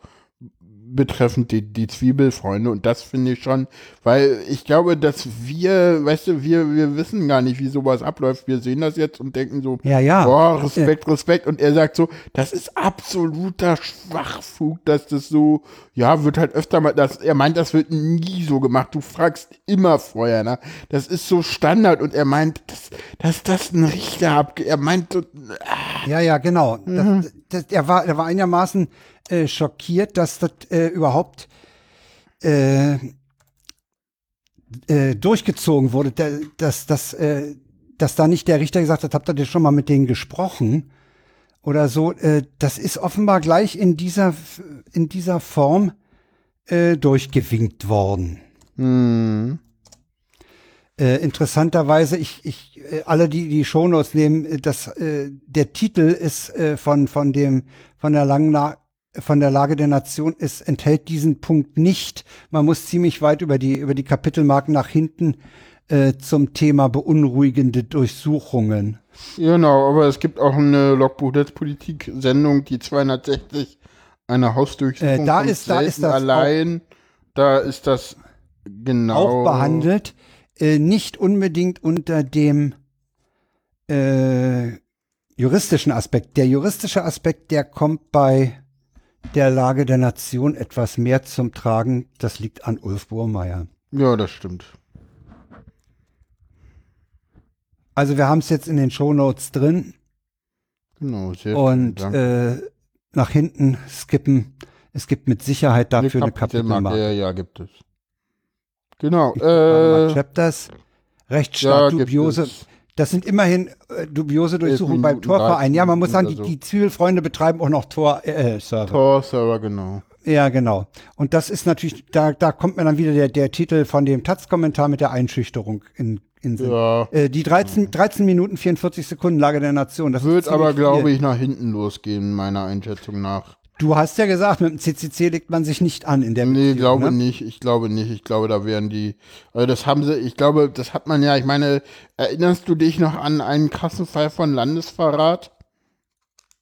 Betreffend die, die Zwiebelfreunde und das finde ich schon, weil ich glaube, dass wir, weißt du, wir, wir wissen gar nicht, wie sowas abläuft. Wir sehen das jetzt und denken so, Ja, ja. boah, Respekt, Respekt. Und er sagt so, das ist absoluter Schwachfug, dass das so, ja, wird halt öfter mal, das, er meint, das wird nie so gemacht. Du fragst immer vorher, ne? Das ist so Standard und er meint, dass, dass das ein Richter ab, er meint, so, ja, ja, genau. Mhm. Das, das, er, war, er war einigermaßen äh, schockiert, dass das äh, überhaupt äh, äh, durchgezogen wurde, da- dass, dass, äh, dass da nicht der Richter gesagt hat, habt ihr schon mal mit denen gesprochen? Oder so, äh, das ist offenbar gleich in dieser, in dieser Form durchgewinkt worden. hm, Äh, interessanterweise, ich, ich, alle, die die Shownotes nehmen, das, äh, der Titel ist äh, von, von dem, von der langen La von der Lage der Nation ist, enthält diesen Punkt nicht. Man muss ziemlich weit über die, über die Kapitelmarken nach hinten äh, zum Thema beunruhigende Durchsuchungen. Genau, aber es gibt auch eine Logbuch-Netzpolitik-Sendung, die 260, eine Hausdurchsuchung Äh, da ist- da ist das allein. Da ist das genau. Auch behandelt, äh, nicht unbedingt unter dem äh, juristischen Aspekt. Der juristische Aspekt, der kommt bei der Lage der Nation etwas mehr zum Tragen. Das liegt an Ulf Burmeier. Ja, das stimmt. Also wir haben es jetzt in den Shownotes drin Genau, sehr und äh, nach hinten skippen. Es gibt mit Sicherheit dafür eine. Kapitelmarke. Ja, ja, gibt es. Genau. Äh, Chapters, ja, Rechtsstaat, gibt dubiose. Das sind immerhin äh, dubiose Durchsuchungen beim Torverein. Ja, man 30 muss sagen, die, Minuten oder so. die Zwiebelfreunde betreiben auch noch Tor-Server. Äh, Server. Tor-Server, genau. Ja, genau. Und das ist natürlich, da, da kommt mir dann wieder der, der Titel von dem Taz-Kommentar mit der Einschüchterung in, in Sinn. Ja. Äh, die 13, 13 Minuten 44 Sekunden Lage der Nation. Das Wird aber, glaube ich, nach hinten losgehen, meiner Einschätzung nach. Du hast ja gesagt, mit dem CCC legt man sich nicht an in der Nee, Beziehung, glaube ne? nicht. Ich glaube nicht. Ich glaube, da wären die. Also das haben sie, ich glaube, das hat man ja, ich meine, erinnerst du dich noch an einen krassen Fall von Landesverrat?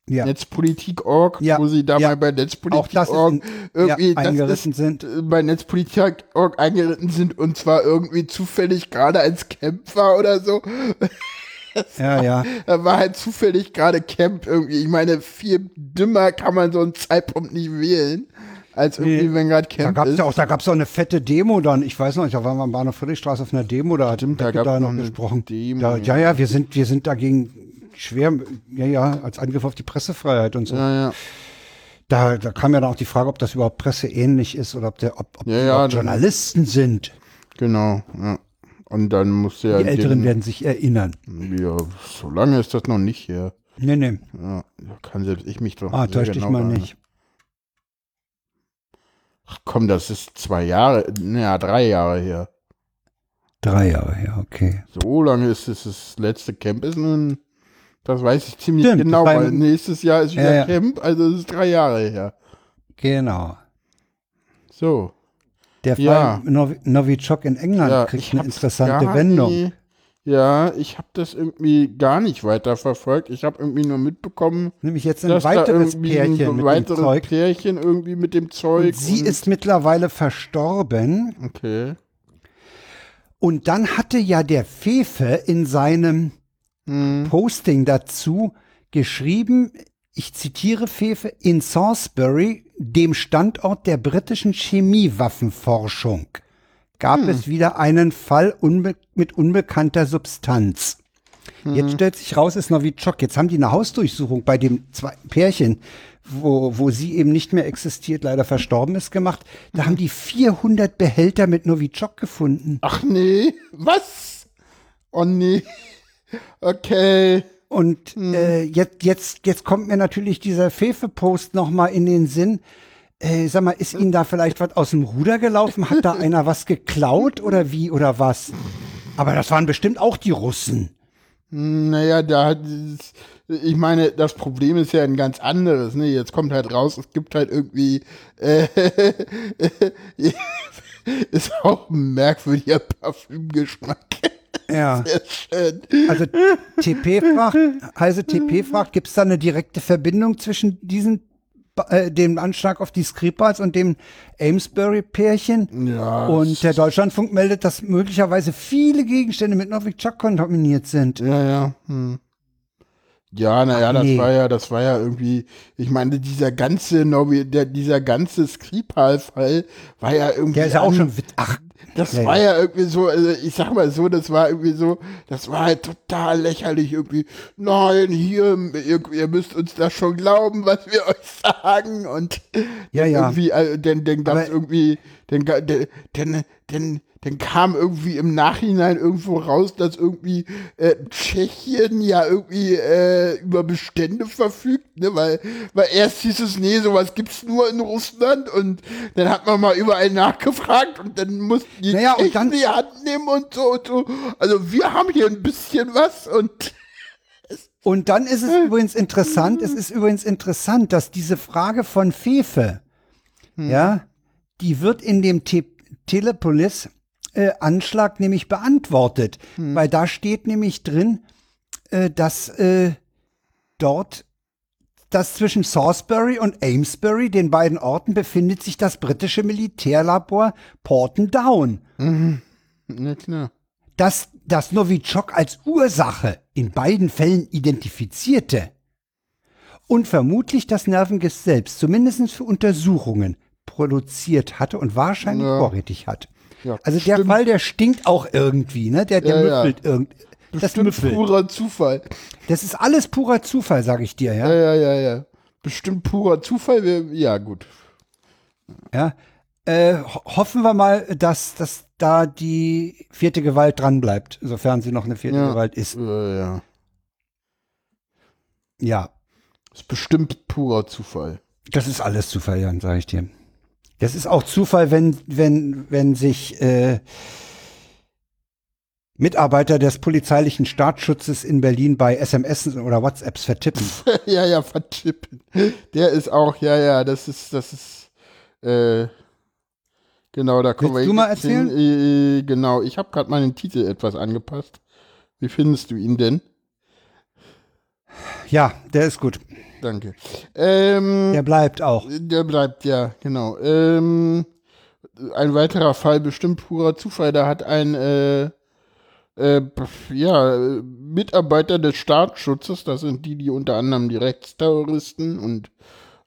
Ja. Netzpolitik.org, Ja, wo sie da ja. mal bei Netzpolitik.org irgendwie ja, das eingeritten ist, sind. äh, bei Netzpolitik.org eingeritten sind und zwar irgendwie zufällig gerade als Kämpfer oder so. Ja, ja. Da war halt zufällig gerade Camp irgendwie. Ich meine, viel dümmer kann man so einen Zeitpunkt nicht wählen, als irgendwie, Nee. wenn gerade Da Camp gab's ist. ja auch, da gab's auch eine fette Demo dann. Ich weiß noch nicht, da waren wir am Bahnhof Friedrichstraße auf einer Demo, da hat Stimmt, da da noch gesprochen. Demo, da, ja. ja, wir sind, wir sind dagegen schwer, ja, ja, als Angriff auf die Pressefreiheit und so. ja, ja. Da, da kam ja dann auch die Frage, ob das überhaupt presseähnlich ist oder ob, der, ob, ob Ja, die ja, dann- Journalisten sind. Genau, ja. Und dann musste ja. Die Älteren den- werden sich erinnern. Ja, so lange ist das noch nicht her. Nee, nee. Ja, kann selbst ich mich doch. Ah, täusch dich genau mal erinnern. nicht. Ach komm, das ist zwei Jahre, naja, drei Jahre her. Drei Jahre her, okay. So lange ist es das letzte Camp ist nun, das weiß ich ziemlich Stimmt, genau, weil nächstes Jahr ist wieder Ja, ja. Camp, also es ist drei Jahre her. Genau. So. Der Fall Ja. Novi Novichok in England Ja, kriegt eine interessante Wendung. Ja, ich habe das irgendwie gar nicht weiter verfolgt. Ich habe irgendwie nur mitbekommen, Nämlich jetzt ein dass da weiteres irgendwie ein Pärchen mit dem weiteres Zeug. Pärchen irgendwie mit dem Zeug. Und sie und- ist mittlerweile verstorben. okay. Und dann hatte ja der Fefe in seinem Hm. Posting dazu geschrieben, ich zitiere Fefe, in Salisbury, dem Standort der britischen Chemiewaffenforschung. gab es wieder einen Fall unbe mit unbekannter Substanz. Jetzt stellt sich raus, ist Novichok. Jetzt haben die eine Hausdurchsuchung bei dem zwei Pärchen, wo, wo sie eben nicht mehr existiert, leider verstorben ist, gemacht. Da haben die 400 Behälter mit Novichok gefunden. Ach nee, was? Oh nee. Okay. Und äh, jetzt, jetzt, jetzt kommt mir natürlich dieser Fefe-Post noch mal in den Sinn. Äh, sag mal, ist Ihnen da vielleicht was aus dem Ruder gelaufen? Hat da einer was geklaut oder wie oder was? Aber das waren bestimmt auch die Russen. Naja, da hat ich meine, das Problem ist ja ein ganz anderes, ne? Jetzt kommt halt raus, es gibt halt irgendwie äh, ist auch ein merkwürdiger Parfümgeschmack. Ja. Also TP fragt, Heise TP fragt, gibt es da eine direkte Verbindung zwischen diesen äh, dem Anschlag auf die Skripals und dem Amesbury-Pärchen? Ja. Und der Deutschlandfunk meldet, dass möglicherweise viele Gegenstände mit Novichok kontaminiert sind. Ja, ja. Hm. Ja, naja, das nee. war ja, das war ja irgendwie, ich meine, dieser ganze Novi, der, dieser ganze Skripal-Fall war ja irgendwie. Der ist ja auch schon ach, Das Ja, war ja. ja irgendwie so, also ich sag mal so, das war irgendwie so, das war halt total lächerlich irgendwie. Nein, hier, ihr, ihr müsst uns das schon glauben, was wir euch sagen und Ja, ja. irgendwie, äh, dann, dann gab's irgendwie, dann, ga- dann, dann, dann, kam irgendwie im Nachhinein irgendwo raus, dass irgendwie äh, Tschechien ja irgendwie äh, über Bestände verfügt, ne? weil, weil erst hieß es, nee, sowas gibt's nur in Russland und dann hat man mal überall nachgefragt und dann mussten die Naja, und Tschechen dann- die Hand nehmen und so und so. Also wir haben hier ein bisschen was und Und dann ist es übrigens interessant, es ist übrigens interessant, dass diese Frage von Fefe, ja, die wird in dem Te Telepolis äh, Anschlag nämlich beantwortet, weil da steht nämlich drin, äh, dass äh, dort dass zwischen Salisbury und Amesbury, den beiden Orten, befindet sich das britische Militärlabor Porton Down. na klar. dass das Novichok als Ursache in beiden Fällen identifizierte. Und vermutlich das Nervengift selbst, zumindest für Untersuchungen, produziert hatte und wahrscheinlich Ja. vorrätig hat. Ja, Also der stimmt. Fall, der stinkt auch irgendwie, ne? Der, der Ja, ja. müffelt irgend. Das Bestimmt müffelt. purer Zufall. Das ist alles purer Zufall, sag ich dir, ja. Ja, ja, ja, ja. Bestimmt purer Zufall. Wir, ja, gut. ja. Äh, ho hoffen wir mal, dass, dass da die vierte Gewalt dran bleibt, sofern sie noch eine vierte Ja. Gewalt ist. Äh, ja. Ja. Ist bestimmt purer Zufall. Das ist alles Zufall, Jan, sage ich dir. Das ist auch Zufall, wenn, wenn, wenn sich äh, Mitarbeiter des polizeilichen Staatsschutzes in Berlin bei SMS oder WhatsApps vertippen. ja, ja, vertippen. Der ist auch, ja, ja, das ist, das ist, äh, genau, da kommen Willst wir du mal jetzt hin. Äh, genau, ich habe gerade meinen Titel etwas angepasst. Wie findest du ihn denn? Ja, der ist gut. Danke. Ähm, Der bleibt auch. Der bleibt, ja, genau. Ähm, ein weiterer Fall, bestimmt purer Zufall, da hat ein äh, äh, ja, äh, Mitarbeiter des Staatsschutzes, das sind die, die unter anderem die Rechtsterroristen und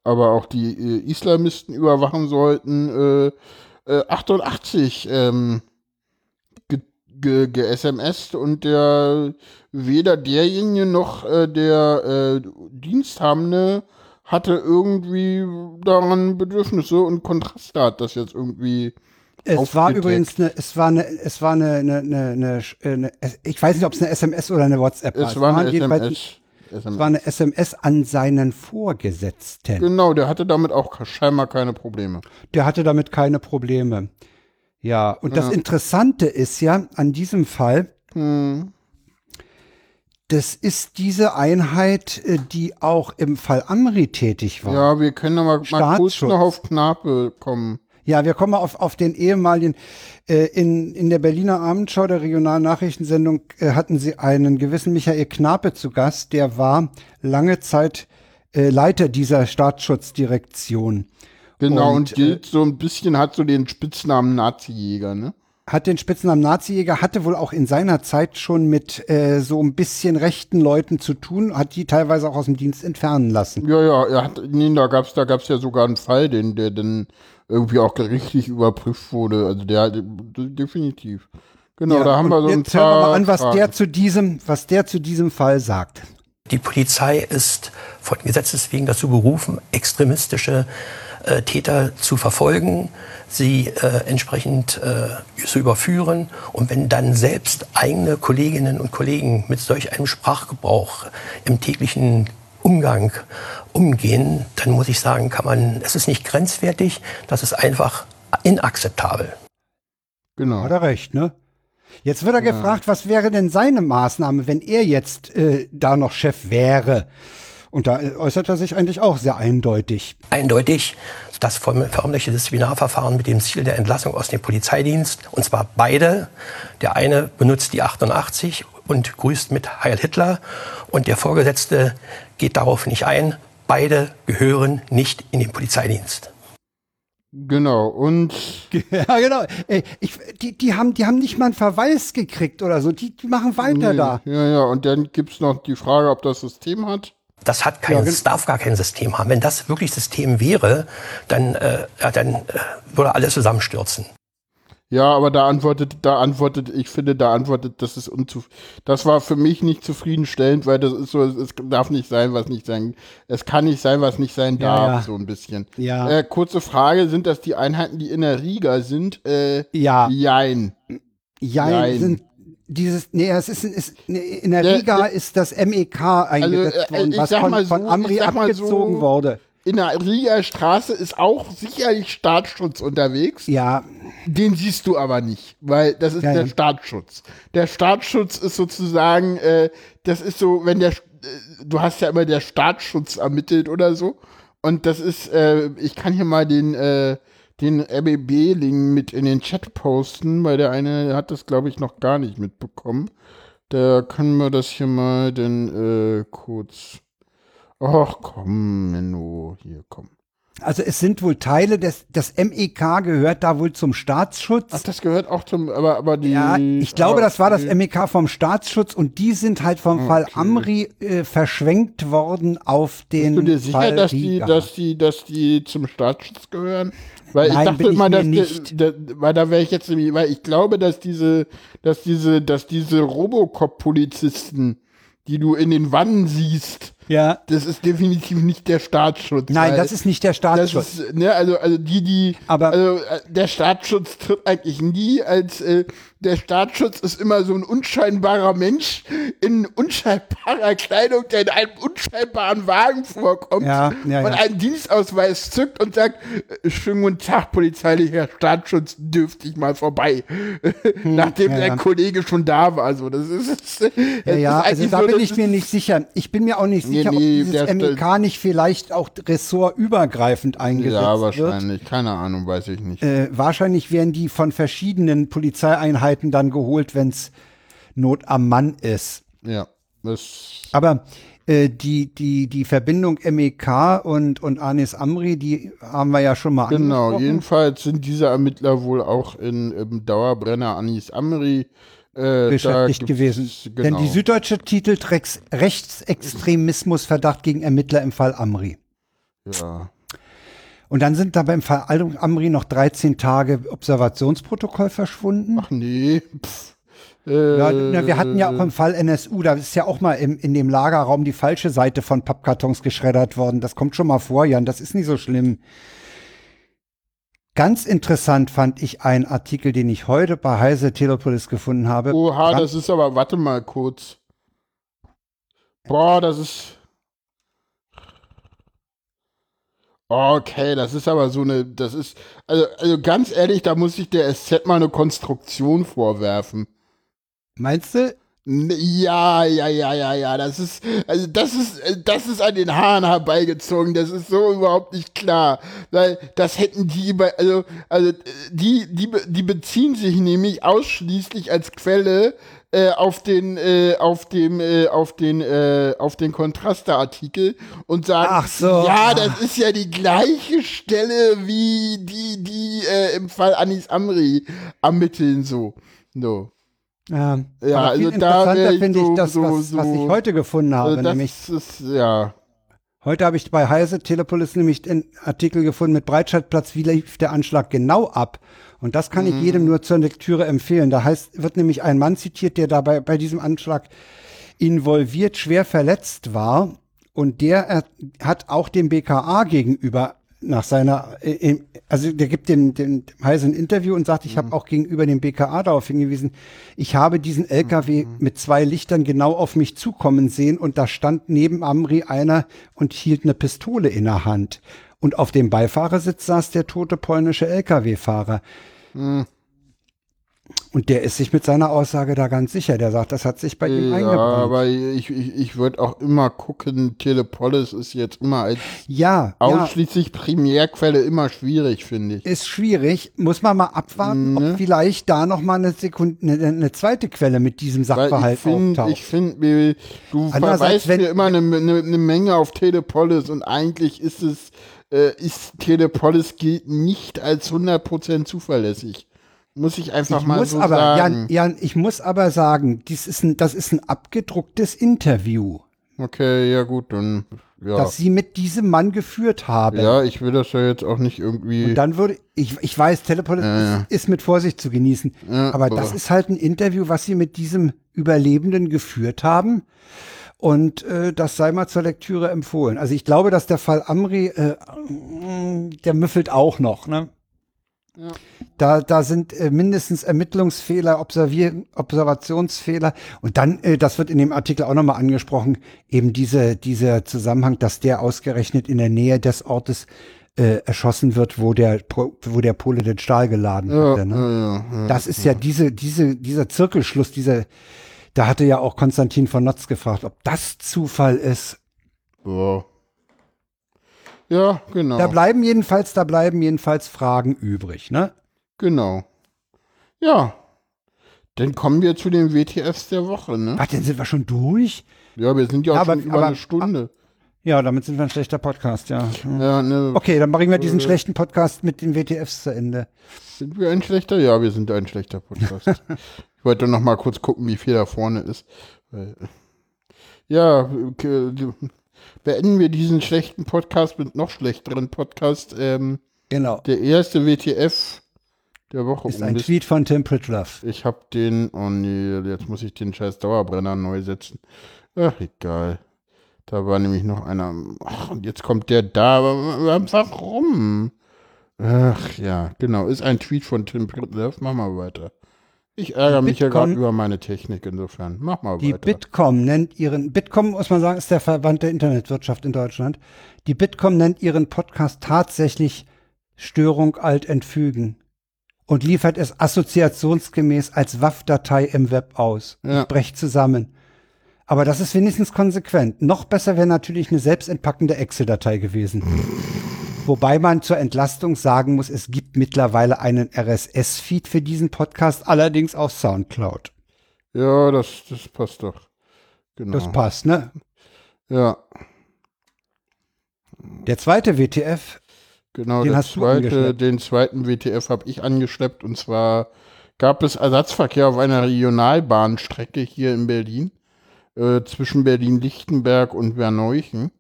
aber auch die äh, Islamisten überwachen sollten, äh, äh, 88 ähm, ge, ge, und der weder derjenige noch äh, der äh, Diensthabende hatte irgendwie daran Bedürfnisse und Kontraste hat das jetzt irgendwie. Es war übrigens eine, es war eine, es war eine, eine, eine, eine, eine ich weiß nicht, ob es eine SMS oder eine WhatsApp war. Es war eine SMS. Es war eine SMS an seinen Vorgesetzten. Genau, der hatte damit auch scheinbar keine Probleme. Der hatte damit keine Probleme. Ja, und das Ja. Interessante ist ja an diesem Fall, Hm. das ist diese Einheit, äh, die auch im Fall Amri tätig war. Ja, wir können aber mal kurz noch auf Knape kommen. Ja, wir kommen mal auf, auf den ehemaligen, äh, in, in der Berliner Abendschau der regionalen Nachrichtensendung äh, hatten sie einen gewissen Michael Knape zu Gast, der war lange Zeit äh, Leiter dieser Staatsschutzdirektion. Genau, und, Und, äh, gilt so ein bisschen, hat so den Spitznamen Nazi-Jäger, ne? hat den Spitznamen Nazi-Jäger, hatte wohl auch in seiner Zeit schon mit äh, so ein bisschen rechten Leuten zu tun, hat die teilweise auch aus dem Dienst entfernen lassen. Ja, ja, er hat, nee, da gab's, da gab's ja sogar einen Fall, den, der dann irgendwie auch gerichtlich überprüft wurde. Also der, definitiv. Genau, Ja, da haben wir so ein jetzt hören wir paar mal an, was Fragen. der zu diesem, was der zu diesem Fall sagt. Die Polizei ist von Gesetzes wegen dazu berufen, extremistische äh, Täter zu verfolgen, sie äh, entsprechend äh, zu überführen. Und wenn dann selbst eigene Kolleginnen und Kollegen mit solch einem Sprachgebrauch im täglichen Umgang umgehen, dann muss ich sagen, kann man, es ist nicht grenzwertig, das ist einfach inakzeptabel. Genau. Hat er recht, ne? Jetzt wird er gefragt, was wäre denn seine Maßnahme, wenn er jetzt äh, da noch Chef wäre? Und da äußert er sich eigentlich auch sehr eindeutig. eindeutig das förmliche Disziplinarverfahren mit dem Ziel der Entlassung aus dem Polizeidienst. Und zwar beide. Der eine benutzt die 88 und grüßt mit Heil Hitler. Und der Vorgesetzte geht darauf nicht ein. Beide gehören nicht in den Polizeidienst. Genau. Und ja, genau. Ey, ich, die, die, haben, die haben nicht mal einen Verweis gekriegt oder so. Die, die machen weiter da. Ja, ja, und dann gibt's noch die Frage, ob das System hat. Das hat kein, das darf gar kein System haben. Wenn das wirklich System wäre, dann, äh, ja, dann äh, würde alles zusammenstürzen. Ja, aber da antwortet, da antwortet, ich finde, da antwortet, das ist unzu, das war für mich nicht zufriedenstellend, weil das ist so, es darf nicht sein, was nicht sein, es kann nicht sein, was nicht sein Ja, darf, ja. so ein bisschen. Ja. Äh, kurze Frage, sind das die Einheiten, die in der Riga sind? Äh, Ja. Jein. Ja, Nein. sind dieses, nee, es ist, ist nee, in der Liga der- ist das MEK eingesetzt äh, worden, ich was von, so, von Amri abgezogen so- wurde. In der Riga Straße ist auch sicherlich Staatsschutz unterwegs. Ja, Den siehst du aber nicht, weil das ist Ja, der ja. Staatsschutz. Der Staatsschutz ist sozusagen, äh, das ist so, wenn der, äh, du hast ja immer der Staatsschutz ermittelt oder so. Und das ist, äh, ich kann hier mal den, äh, den RBB-Link mit in den Chat posten, weil der eine hat das, glaube ich, noch gar nicht mitbekommen. Da können wir das hier mal denn äh, kurz. Ach komm, Menno, hier komm. also es sind wohl Teile des, das MEK gehört da wohl zum Staatsschutz. Ach, das gehört auch zum, aber, aber die. Ja, ich glaube, das war das okay. MEK vom Staatsschutz und die sind halt vom Fall Amri äh, verschwenkt worden auf den Bist du dir sicher, Fall dass die, Riga. dass die, dass die zum Staatsschutz gehören? Weil Nein, ich dachte immer, dass nicht. Der, weil da wäre ich jetzt nämlich, weil ich glaube, dass diese, dass diese, dass diese Robocop-Polizisten, die du in den Wannen siehst, ja. das ist definitiv nicht der Staatsschutz. Nein, das ist nicht der das Staatsschutz. ist, ne, also, also die, die, Aber- also äh, der Staatsschutz tritt eigentlich nie als, äh, der Staatsschutz ist immer so ein unscheinbarer Mensch in unscheinbarer Kleidung, der in einem unscheinbaren Wagen vorkommt Ja, ja, und ja. einen Dienstausweis zückt und sagt, äh, schönen guten Tag, polizeilicher Staatsschutz, dürfte ich mal vorbei. Nachdem Hm, ja, der ja. Kollege schon da war. Also das ist, das ist Ja, ja, also da so, bin ich mir ist- nicht sicher. Ich bin mir auch nicht Nee, sicher, nee, ob dieses MEK nicht vielleicht auch ressortübergreifend eingesetzt Ja, wird. wahrscheinlich. Keine Ahnung, weiß ich nicht. Äh, wahrscheinlich werden die von verschiedenen Polizeieinheiten dann geholt, wenn es Not am Mann ist. Ja, das Aber äh, die, die, die Verbindung MEK und, und Anis Amri, die haben wir ja schon mal Genau, angesprochen. jedenfalls sind diese Ermittler wohl auch in, im Dauerbrenner Anis Amri äh, beschäftigt gewesen. Genau. Denn die Süddeutsche titelt Rex Rechtsextremismusverdacht gegen Ermittler im Fall Amri. ja. Und dann sind da beim Fall Al- Amri noch 13 Tage Observationsprotokoll verschwunden. Ach nee. Pff. Äh, Ja, na, wir hatten ja auch im Fall NSU, da ist ja auch mal im, in dem Lagerraum die falsche Seite von Pappkartons geschreddert worden. Das kommt schon mal vor, Jan, das ist nicht so schlimm. Ganz interessant fand ich einen Artikel, den ich heute bei Heise Telepolis gefunden habe. Oha, Brand- das ist aber, warte mal kurz. Boah, das ist. Okay, das ist aber so eine, das ist, also, also ganz ehrlich, da muss ich der SZ mal eine Konstruktion vorwerfen. Meinst du? Ja, ja, ja, ja, ja, das ist, also das ist, das ist an den Haaren herbeigezogen, das ist so überhaupt nicht klar, weil das hätten die, also, also die, die, die beziehen sich nämlich ausschließlich als Quelle äh, auf den, äh, auf dem, äh, auf den, äh, auf den Kontraste-Artikel und sagen, so. ja, das ist ja die gleiche Stelle wie die, die äh, im Fall Anis Amri ermitteln so. So. Ja, Ja, also da ich finde so- ich das, so- was, was ich heute gefunden habe. Also das nämlich, ist, ja. heute habe ich bei Heise Telepolis nämlich einen Artikel gefunden mit Breitscheidplatz, wie lief der Anschlag genau ab. Und das kann ich Mhm. jedem nur zur Lektüre empfehlen. Da heißt, wird nämlich ein Mann zitiert, der dabei bei diesem Anschlag involviert, schwer verletzt war. Und der äh, hat auch dem BKA gegenüber nach seiner, äh, also der gibt dem, dem Heise ein Interview und sagt, ich habe auch gegenüber dem BKA darauf hingewiesen, ich habe diesen LKW mit zwei Lichtern genau auf mich zukommen sehen und da stand neben Amri einer und hielt eine Pistole in der Hand. Und auf dem Beifahrersitz saß der tote polnische LKW-Fahrer. Und der ist sich mit seiner Aussage da ganz sicher. Der sagt, das hat sich bei ihm Ja, eingebrannt. aber ich, ich, ich würde auch immer gucken, Telepolis ist jetzt immer als Ja, ja, ausschließlich Primärquelle immer schwierig, finde ich. ist schwierig. Muss man mal abwarten, Ne? ob vielleicht da noch mal eine Sekunde, eine, eine zweite Quelle mit diesem Weil Sachverhalt ich finde, auftaucht. ich finde, du verweist mir immer eine, eine, eine Menge auf Telepolis und eigentlich ist es, äh, ist Telepolis gilt nicht als 100% zuverlässig. Muss ich einfach ich mal so aber, sagen. Jan, Jan, ich muss aber sagen, dies ist ein, das ist ein abgedrucktes Interview, Okay, ja gut, dann, ja. das Sie mit diesem Mann geführt haben. Ja, ich will das ja jetzt auch nicht irgendwie. Und dann würde ich, ich weiß, Telepolis Ja, Ist, ist mit Vorsicht zu genießen. Ja, aber das aber- ist halt ein Interview, was sie mit diesem Überlebenden geführt haben. Und äh, das sei mal zur Lektüre empfohlen. Also ich glaube, dass der Fall Amri, äh, der müffelt auch noch. Ne? Da, da sind äh, mindestens Ermittlungsfehler, Observier Observationsfehler. Und dann, äh, das wird in dem Artikel auch nochmal angesprochen, eben diese, dieser Zusammenhang, dass der ausgerechnet in der Nähe des Ortes äh, erschossen wird, wo der, wo der Pole den Stahl geladen ja, hatte. Ne? ja, ja, ja. Das ist ja diese, diese, dieser Zirkelschluss, diese, da hatte ja auch Konstantin von Notz gefragt, ob das Zufall ist. Ja. Ja, genau. Da bleiben jedenfalls, da bleiben jedenfalls Fragen übrig, ne? Genau. Ja. Dann kommen wir zu den WTFs der Woche, ne? Ach, dann sind wir schon durch? Ja, wir sind ja auch aber- schon über aber- eine Stunde. Ja, damit sind wir ein schlechter Podcast, ja. Ja, ne, Okay, dann bringen wir diesen schlechten Podcast mit den WTFs zu Ende. Sind wir ein schlechter? Ja, wir sind ein schlechter Podcast. wollte noch mal kurz gucken, wie viel da vorne ist. Weil- Ja, beenden wir diesen schlechten Podcast mit noch schlechteren Podcast. Ähm, Genau. der erste WTF der Woche. Ist ein das- Tweet von Tim Pritloff. Ich hab den, oh nee, jetzt muss ich den scheiß Dauerbrenner neu setzen. Ach, egal. Da war nämlich noch einer. Ach, und jetzt kommt der da. Warum? Ach ja, genau. Ist ein Tweet von Tim Pritloff. Mach mal weiter. Ich ärgere mich ja Bitcoin- gerade über meine Technik insofern. Mach mal Die weiter. Bitkom nennt ihren, Bitkom muss man sagen, ist der Verband der Internetwirtschaft in Deutschland. Die Bitkom nennt ihren Podcast tatsächlich Störung alt entfügen und liefert es assoziationsgemäß als WAF-Datei im Web aus. Ja. Ich brech zusammen. Aber das ist wenigstens konsequent. Noch besser wäre natürlich eine selbstentpackende Excel-Datei gewesen. Wobei man zur Entlastung sagen muss, es gibt mittlerweile einen RSS-Feed für diesen Podcast, allerdings auf Soundcloud. ja, das, das passt doch. Genau. Das passt, ne? ja, Der zweite WTF, genau. Den der hast du zweite, den zweiten WTF habe ich angeschleppt und zwar gab es Ersatzverkehr auf einer Regionalbahnstrecke hier in Berlin äh, zwischen Berlin-Lichtenberg und Verneuchen.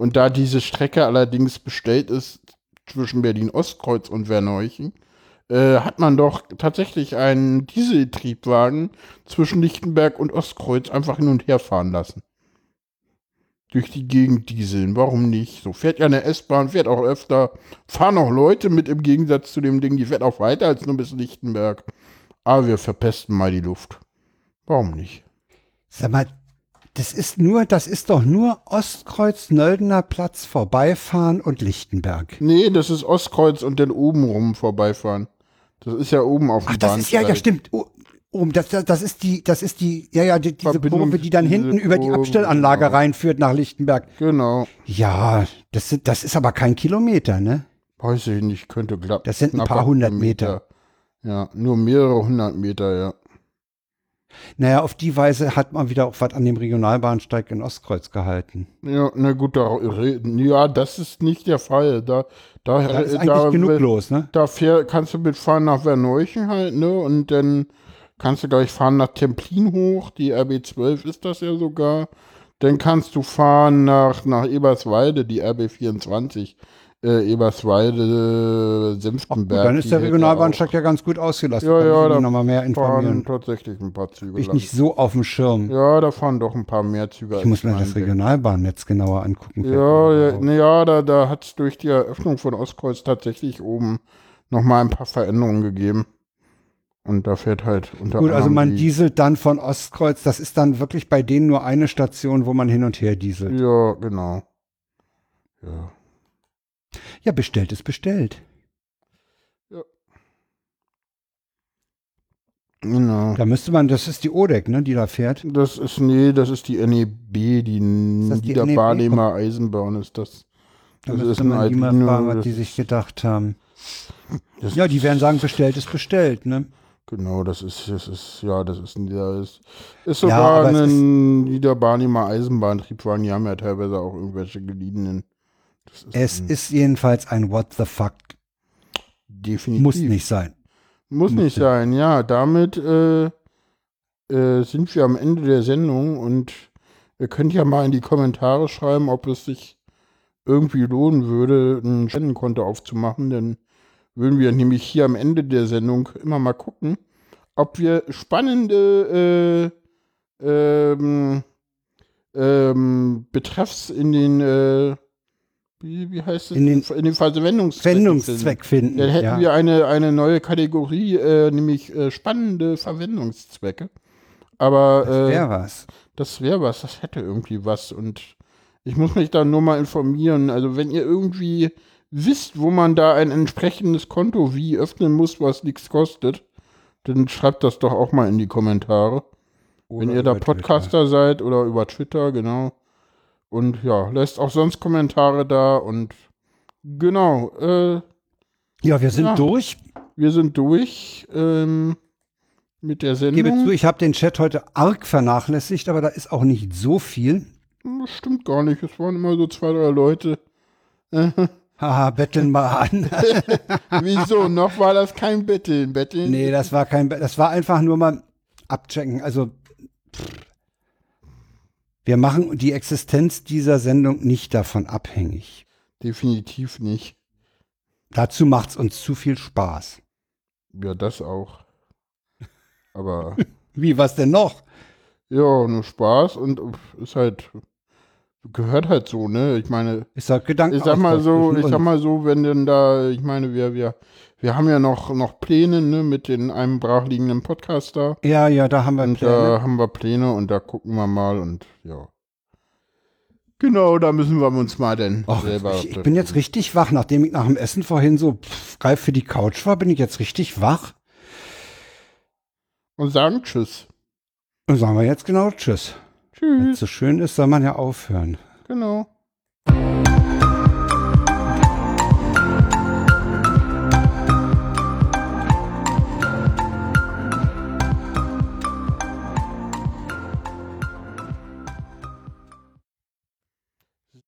Und da diese Strecke allerdings bestellt ist zwischen Berlin-Ostkreuz und Verneuchen, äh, hat man doch tatsächlich einen Dieseltriebwagen zwischen Lichtenberg und Ostkreuz einfach hin und her fahren lassen. Durch die Gegend dieseln, warum nicht? So fährt ja eine S-Bahn, fährt auch öfter, fahren auch Leute mit im Gegensatz zu dem Ding, die fährt auch weiter als nur bis Lichtenberg. Aber wir verpesten mal die Luft. Warum nicht? sag mal, das ist nur, das ist doch nur Ostkreuz, Nöldener Platz, vorbeifahren und Lichtenberg. Nee, das ist Ostkreuz und dann oben rum vorbeifahren. Das ist ja oben auf dem Ach, das ist ja, ja, stimmt. Oh, oh, das, das, das ist die, das ist die, ja, ja, die, diese Verbindung- Kurve, die dann hinten über die Abstellanlage genau. reinführt nach Lichtenberg. Genau. Ja, das, sind, das ist aber kein Kilometer, ne? Weiß ich nicht, könnte klappen. Das sind ein paar hundert Kilometer. Ja, nur mehrere hundert Meter, ja. Naja, auf die Weise hat man wieder auch was an dem Regionalbahnsteig in Ostkreuz gehalten. Ja, na gut, da, re- ja, das ist nicht der Fall. Da, da, Da ist äh, eigentlich da, genug los, ne? Da fähr, kannst du mitfahren nach Verneuchen halt, ne? Und dann kannst du gleich fahren nach Templin hoch. Die RB12 ist das ja sogar. Dann kannst du fahren nach, nach Eberswalde, die RB24. Äh, Eberswalde, äh, Senftenberg. Dann ist der Regionalbahnsteig ja ganz gut ausgelastet. Ja, ja, da noch mal mehr Fahren informieren. tatsächlich ein paar Züge ich lang. nicht so auf dem Schirm. Ja, da fahren doch ein paar mehr Züge. Ich muss mir das. Regionalbahnnetz genauer angucken. Ja, ja, ne, ja da, da hat es durch die Eröffnung von Ostkreuz tatsächlich oben nochmal ein paar Veränderungen gegeben. Und da fährt halt unter Gut, also anderem man die, dieselt dann von Ostkreuz. Das ist dann wirklich bei denen nur eine Station, wo man hin und her dieselt. Ja, genau. Ja. Ja, bestellt ist bestellt. Genau. Da müsste man, das ist die ODEC, ne, die da fährt. Das ist, nee, das ist die NEB, die das die Niederbarnehmer Eisenbahn ist das. Da Das ist man die mal Albino, fragen, was die sich gedacht haben. Das Ja, die werden sagen, bestellt ist bestellt, ne? Genau, das ist, das ist, ja, das ist ein, das ist, ist Ja, sogar aber es ein Niederbarnehmer Eisenbahntriebwagen, die haben ja teilweise auch irgendwelche geliehenen. Ist Es ist jedenfalls ein What the fuck. definitiv. Muss nicht sein. Muss nicht Musste. sein, ja. Damit äh, äh, sind wir am Ende der Sendung und ihr könnt ja mal in die Kommentare schreiben, ob es sich irgendwie lohnen würde, ein Spendenkonto aufzumachen, denn würden wir nämlich hier am Ende der Sendung immer mal gucken, ob wir spannende äh, ähm, ähm, Betreffs in den äh, wie, wie heißt es? In den in den Verwendungszwecken finden. Wendungszweck finden. Dann hätten ja. wir eine, eine neue Kategorie, äh, nämlich äh, spannende Verwendungszwecke. Aber das äh, wäre was. das wäre was, das hätte irgendwie was. Und ich muss mich da nur mal informieren. Also wenn ihr irgendwie wisst, wo man da ein entsprechendes Konto wie öffnen muss, was nichts kostet, dann schreibt das doch auch mal in die Kommentare. wenn Oder ihr da über Twitter. Podcaster seid oder über Twitter, genau. Und ja, lässt auch sonst Kommentare da und genau, äh, Ja, wir sind Ja. durch. wir sind durch ähm, mit der Ich gebe Sendung. zu, ich habe den Chat heute arg vernachlässigt, aber da ist auch nicht so viel. Das stimmt gar nicht. Es waren immer so zwei, drei Leute. Haha, betteln mal an. Wieso? Noch war das kein Betteln. Betteln? nee, das war kein, Be- das war einfach nur mal abchecken. Also, pff. Wir machen die Existenz dieser Sendung nicht davon abhängig. Definitiv nicht. Dazu macht's uns zu viel Spaß. Ja, das auch. Aber Wie, was denn noch? ja, nur Spaß und ist halt, gehört halt so, ne? Ich meine, Ich sag Gedanken. ich sag mal so, ich sag mal. so, wenn denn da, ich meine, wir, wir, wir haben ja noch, noch Pläne, ne, mit den einem brachliegenden Podcast da. Ja, ja, da haben wir Und Pläne. da haben wir Pläne und da gucken wir mal und ja. Genau, da müssen wir uns mal denn Och, selber. ich, ich bin jetzt richtig wach, nachdem ich nach dem Essen vorhin so pff, reif für die Couch war, bin ich jetzt richtig wach. Und sagen Tschüss. Und sagen wir jetzt genau Tschüss. Wenn es Tschüss. so schön ist, soll man ja aufhören. Genau.